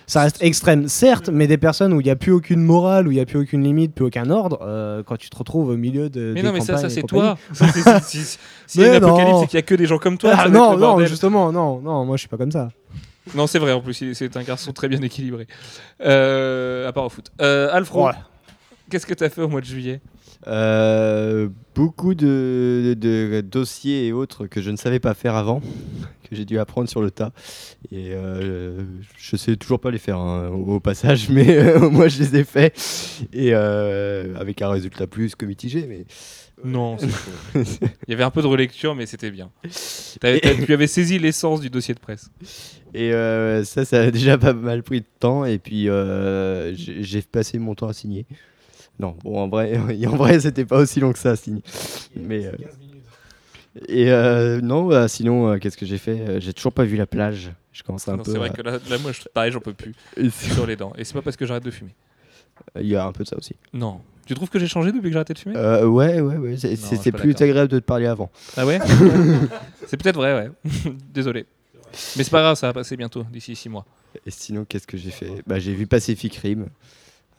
Ça reste extrême, certes, mais des personnes où il n'y a plus aucune morale, où il n'y a plus aucune limite, plus aucun ordre, euh, quand tu te retrouves au milieu de. Mais des non, mais ça, ça et c'est toi. C'est- S'il y a apocalypse, c'est qu'il y a que des gens comme toi. Ah, ça non, non, bordel. justement, non, non, moi je suis pas comme ça. Non, c'est vrai, en plus, il- c'est un garçon très bien équilibré. Euh, à part au foot. Euh, Alfro, Voilà. Qu'est-ce que tu as fait au mois de juillet? Euh, beaucoup de, de dossiers et autres que je ne savais pas faire avant, que j'ai dû apprendre sur le tas. Et euh, je sais toujours pas les faire hein, au, au passage, mais euh, moi je les ai faits. Et euh, avec un résultat plus que mitigé. Mais Non. Il y avait un peu de relecture, mais c'était bien. Tu avais saisi l'essence du dossier de presse. Et ça, ça a déjà pas mal pris de temps. Et puis, j'ai passé mon temps à signer. Non, bon, en vrai, en vrai c'était pas aussi long que ça à signer. Mais, euh, et euh, non, bah, sinon, euh, qu'est-ce que j'ai fait Euh, J'ai toujours pas vu la plage. Je commence un Non, peu. C'est vrai à- que là, là, moi, je, pareil, j'en peux plus. Sur les dents. Et c'est pas parce que j'arrête de fumer. Il y a un peu de ça aussi. Non. Tu trouves que j'ai changé depuis que j'ai arrêté de fumer? Euh, ouais, ouais, ouais. C'était plus agréable de te parler avant. Ah ouais? C'est peut-être vrai, ouais. Désolé. Mais c'est pas grave, ça va passer bientôt, d'ici 6 mois. Et sinon, qu'est-ce que j'ai fait? Bah, J'ai vu Pacific Rim.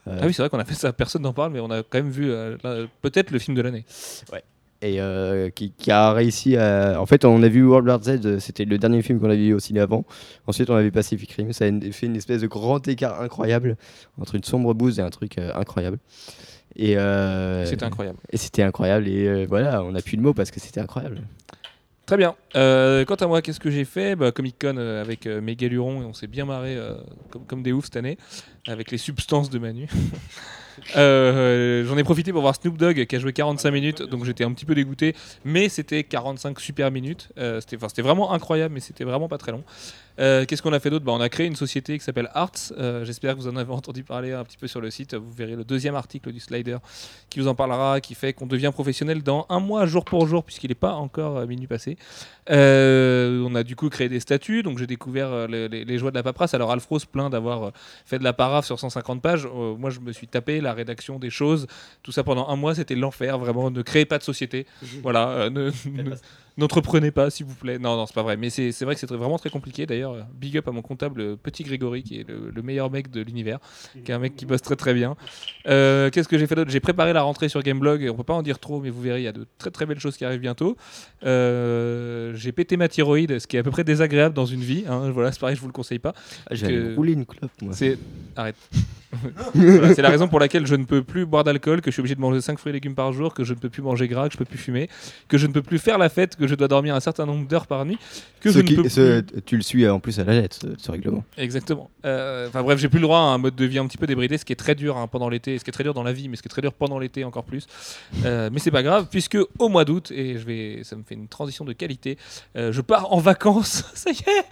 Euh, Ah oui, c'est vrai qu'on a fait ça, personne n'en parle, mais on a quand même vu euh, peut-être le film de l'année. et euh, qui, qui a réussi à. En fait, on a vu World War Z, c'était le dernier film qu'on avait vu au ciné avant. Ensuite, on a vu Pacific Rim. Ça a fait une espèce de grand écart incroyable entre une sombre bouse et un truc euh, incroyable. Et euh, C'était incroyable. Et c'était incroyable. Et voilà, on n'a plus de mots parce que c'était incroyable. Très bien. Euh, quant à moi, qu'est-ce que j'ai fait? Bah, Comic Con euh, avec euh, mes galurons et on s'est bien marré euh, comme, comme des oufs cette année avec les substances de Manu. J'en ai profité pour voir Snoop Dogg qui a joué 45 minutes, donc j'étais un petit peu dégoûté, mais c'était 45 super minutes. C'était vraiment incroyable, mais c'était vraiment pas très long. Euh, Qu'est-ce qu'on a fait d'autre? Bah, On a créé une société qui s'appelle Arts. Euh, J'espère que vous en avez entendu parler un petit peu sur le site. Vous verrez le deuxième article du Slider qui vous en parlera, qui fait qu'on devient professionnel dans un mois, jour pour jour, puisqu'il n'est pas encore euh, minuit passé. Euh, on a du coup créé des statuts, donc j'ai découvert les, les- les joies de la paperasse. Alors Alfro se plaint d'avoir fait de la paraphe sur 150 pages. Moi, je me suis tapé la rédaction des choses. Tout ça pendant un mois, c'était l'enfer, vraiment. Ne créez pas de société. voilà, ne- ne- n'entreprenez pas, s'il vous plaît. Non, non, c'est pas vrai. Mais c'est vrai que c'est vraiment très compliqué. D'ailleurs, big up à mon comptable, euh, petit Grégory, qui est le, le meilleur mec de l'univers, qui est un mec qui bosse très très bien. Euh, Qu'est-ce que j'ai fait d'autre? J'ai préparé la rentrée sur Gameblog. On peut pas en dire trop, mais vous verrez, il y a de très très belles choses qui arrivent bientôt. Euh, j'ai pété ma thyroïde, ce qui est à peu près désagréable dans une vie. hein. Voilà, c'est pareil, je vous le conseille pas. Ah, que- rouler une clope, moi. Arrête. Voilà, c'est la raison pour laquelle je ne peux plus boire d'alcool, que je suis obligé de manger 5 fruits et légumes par jour, que je ne peux plus manger gras, que je peux plus fumer, que je ne peux plus faire la fête, que je dois dormir un certain nombre d'heures par nuit, que Ce je ne peux ce- plus... Tu le suis euh, en plus à la lettre, ce, ce règlement. Exactement. Euh, Enfin bref, j'ai plus le droit à un mode de vie un petit peu débridé, ce qui est très dur hein, pendant l'été, ce qui est très dur dans la vie, mais ce qui est très dur pendant l'été encore plus. Euh, mais c'est pas grave, puisque au mois d'août, et je vais, ça me fait une transition de qualité, euh, je pars en vacances. ça y est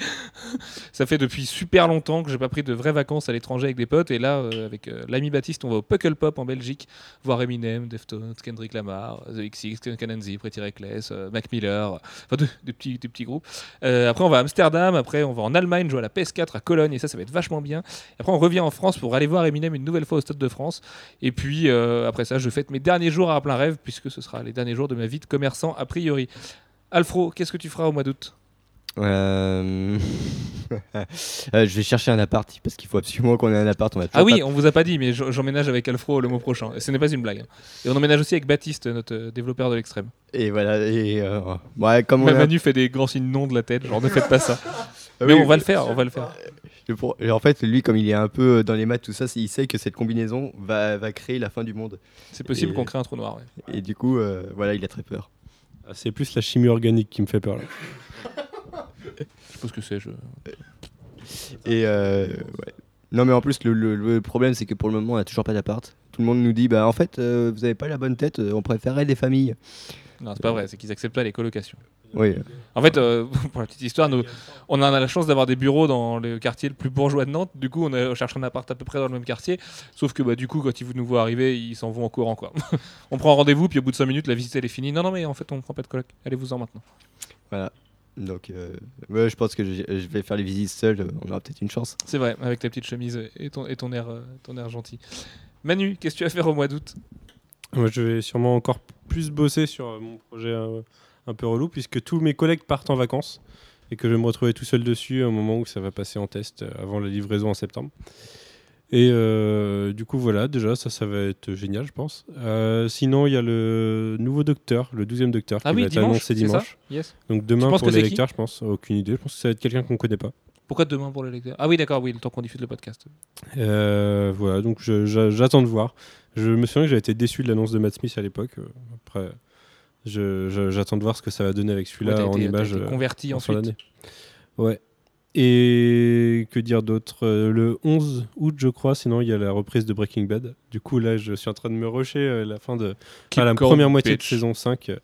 Ça fait depuis super longtemps que j'ai pas pris de vraies vacances à l'étranger avec des potes, et là, euh, avec euh, l'ami Baptiste, on va au Puckle Pop en Belgique, voir Eminem, Deftones, Kendrick Lamar, The XX, Kenanzi, Pretty Reckless, euh, Mac Miller, enfin de- des petits, petits groupes. Euh, après, on va à Amsterdam. Après, on va en Allemagne jouer à la PS4 à Cologne. Et ça, ça va être vachement bien. Après, on revient en France pour aller voir Eminem une nouvelle fois au Stade de France. Et puis, euh, après ça, je fête mes derniers jours à plein rêve, puisque ce sera les derniers jours de ma vie de commerçant, a priori. Alfro, qu'est-ce que tu feras au mois d'août? Euh, euh, je vais chercher un appart parce qu'il faut absolument qu'on ait un appart. On a Ah oui, pas- on vous a pas dit, mais j'emménage avec Alfro le mois prochain. Ce n'est pas une blague. hein. Et on emménage aussi avec Baptiste, notre euh, développeur de l'extrême. Et voilà. Et euh, ouais, comme on Même a- Manu fait des grands signes non de la tête, genre ne faites pas ça. Mais oui, on va le faire, on va le faire. et en fait, lui, comme il est un peu dans les maths, tout ça, il sait que cette combinaison va, va créer la fin du monde. C'est possible Et- qu'on crée un trou noir. ouais. Et du coup, euh, voilà, il a très peur. Ah, C'est plus la chimie organique qui me fait peur. Là. Je sais pas ce que c'est. Je... Et euh, ouais. Non, mais en plus, le, le- le problème, c'est que pour le moment, on n'a toujours pas d'appart. Tout le monde nous dit, bah en fait, euh, vous avez pas la bonne tête, euh, on préférait des familles. Non, c'est pas vrai, c'est qu'ils acceptent pas les colocations. Oui. En fait, euh, pour la petite histoire, nous, on a la chance d'avoir des bureaux dans le quartier le plus bourgeois de Nantes. Du coup, on, a- on cherche un appart à peu près dans le même quartier. Sauf que bah, du coup, quand ils nous voient arriver, ils s'en vont en courant. Quoi. on prend rendez-vous, puis au bout de 5 minutes, la visite elle est finie. Non, non, mais en fait, on prend pas de coloc. Allez-vous-en maintenant. Donc, euh, ouais, je pense que je, je vais faire les visites seul. euh, On aura peut-être une chance. C'est vrai, avec ta petite chemise et ton, et ton, air, euh, ton air gentil. Manu, qu'est-ce que tu vas faire au mois d'août? Moi, je vais sûrement encore plus bosser sur mon projet euh, un peu relou, puisque tous mes collègues partent en vacances et que je vais me retrouver tout seul dessus au moment où ça va passer en test euh, avant la livraison en septembre. Et euh, du coup, voilà, déjà, ça, ça va être génial, je pense. Euh, sinon, il y a le nouveau docteur, le 12e docteur, qui Ah oui, va être annoncé dimanche. Yes. Donc demain pour les qui lecteurs, je pense. Aucune idée. Je pense que ça va être quelqu'un qu'on connaît pas. Pourquoi demain pour le lecteur Ah oui, d'accord, oui, le temps qu'on diffuse le podcast. Euh, voilà, donc j'attends de voir. Je me souviens que j'avais été déçu de l'annonce de Matt Smith à l'époque. Après, j'attends de voir ce que ça va donner avec celui-là en été- image. converti ensuite. Ouais. Et que dire d'autre Euh, Le 11 août, je crois, sinon il y a la reprise de Breaking Bad. Du coup, là, je suis en train de me rusher euh, la fin de enfin, la première moitié de saison 5 euh,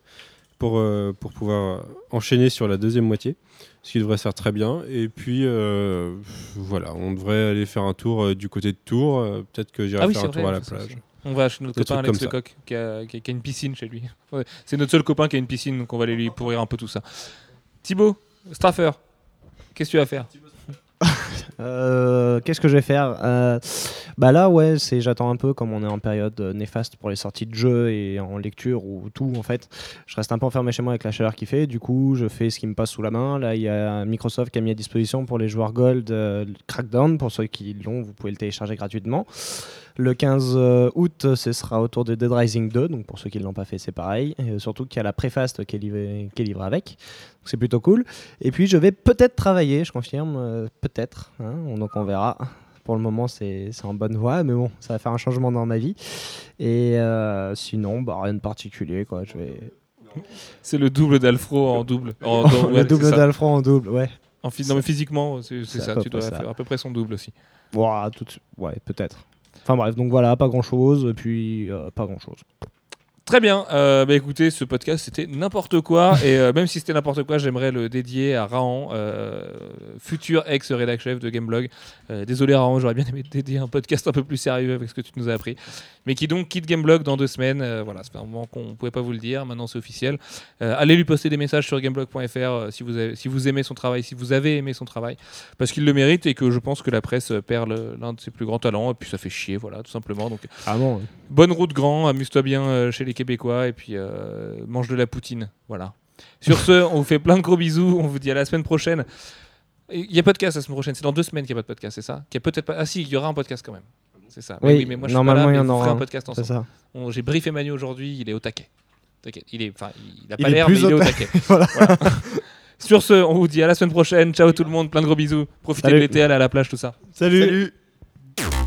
pour, euh, pour pouvoir enchaîner sur la deuxième moitié, ce qui devrait se faire très bien. Et puis, euh, voilà, on devrait aller faire un tour euh, du côté de Tours. Peut-être que j'irai Ah oui, faire un tour à la plage. ça. On va chez notre Des copain Alex. Lecoq qui a, qui a- qui a une piscine chez lui. Ouais, c'est notre seul copain qui a une piscine, donc on va aller lui pourrir un peu tout ça. Thibaut, Straffer, qu'est-ce que tu vas faire Euh, Qu'est-ce que je vais faire Euh, Bah là, ouais, c'est j'attends un peu comme on est en période euh, néfaste pour les sorties de jeux et en lecture ou tout en fait. Je reste un peu enfermé chez moi avec la chaleur qu'il fait. Du coup, je fais ce qui me passe sous la main. Là, il y a Microsoft qui a mis à disposition pour les joueurs Gold Crackdown. Pour ceux qui l'ont, vous pouvez le télécharger gratuitement. Le 15 euh, août, ce sera autour de Dead Rising 2. Donc pour ceux qui ne l'ont pas fait, c'est pareil. Et, euh, surtout qu'il y a la préface qui est livrée, avec. C'est plutôt cool. Et puis je vais peut-être travailler, je confirme, euh, peut-être. hein, on- donc on verra. Pour le moment, c'est en bonne voie, mais bon, ça va faire un changement dans ma vie. Et euh, sinon, bah, rien de particulier. Quoi. Je vais... C'est le double d'Alfro en double. En, dans- ouais, le double d'Alfred en double, ouais. En non, mais physiquement, c'est ça. Tu dois ça. faire à peu près son double aussi. Ouah, tout. Ouais, peut-être. Enfin bref, donc voilà, pas grand chose, puis euh, pas grand chose. Très bien. Euh, bah, écoutez, ce podcast c'était n'importe quoi et euh, même si c'était n'importe quoi, j'aimerais le dédier à Rahan, euh, futur ex-rédac chef de Gameblog. Euh, désolé Rahan, j'aurais bien aimé te dédier un podcast un peu plus sérieux avec ce que tu nous as appris, mais qui donc quitte Gameblog dans deux semaines. Voilà, c'est un moment qu'on ne pouvait pas vous le dire. Maintenant c'est officiel. Allez lui poster des messages sur gameblog.fr si vous si vous aimez son travail, si vous avez aimé son travail, parce qu'il le mérite et que je pense que la presse perd l'un de ses plus grands talents et puis ça fait chier, voilà, tout simplement. Donc Ah bon Bonne route grand, amuse-toi bien euh, chez les Québécois et puis euh, mange de la poutine. Voilà. Sur ce, on vous fait plein de gros bisous. On vous dit à la semaine prochaine. Il y a podcast la semaine prochaine. C'est dans deux semaines qu'il n'y a pas de podcast, c'est ça? Qu'il y a peut-être pas. Ah si, il y aura un podcast quand même. C'est ça. Oui, Mais moi je suis pas là, mais aura ferez un podcast ensemble. On- J'ai briefé Manu aujourd'hui, il est au taquet. Il est, enfin, il a pas l'air, mais il est au taquet. Voilà. Sur ce, on vous dit à la semaine prochaine. Ciao tout le monde, plein de gros bisous. Profitez Salut. de l'été, allez à la plage, tout ça. Salut. Salut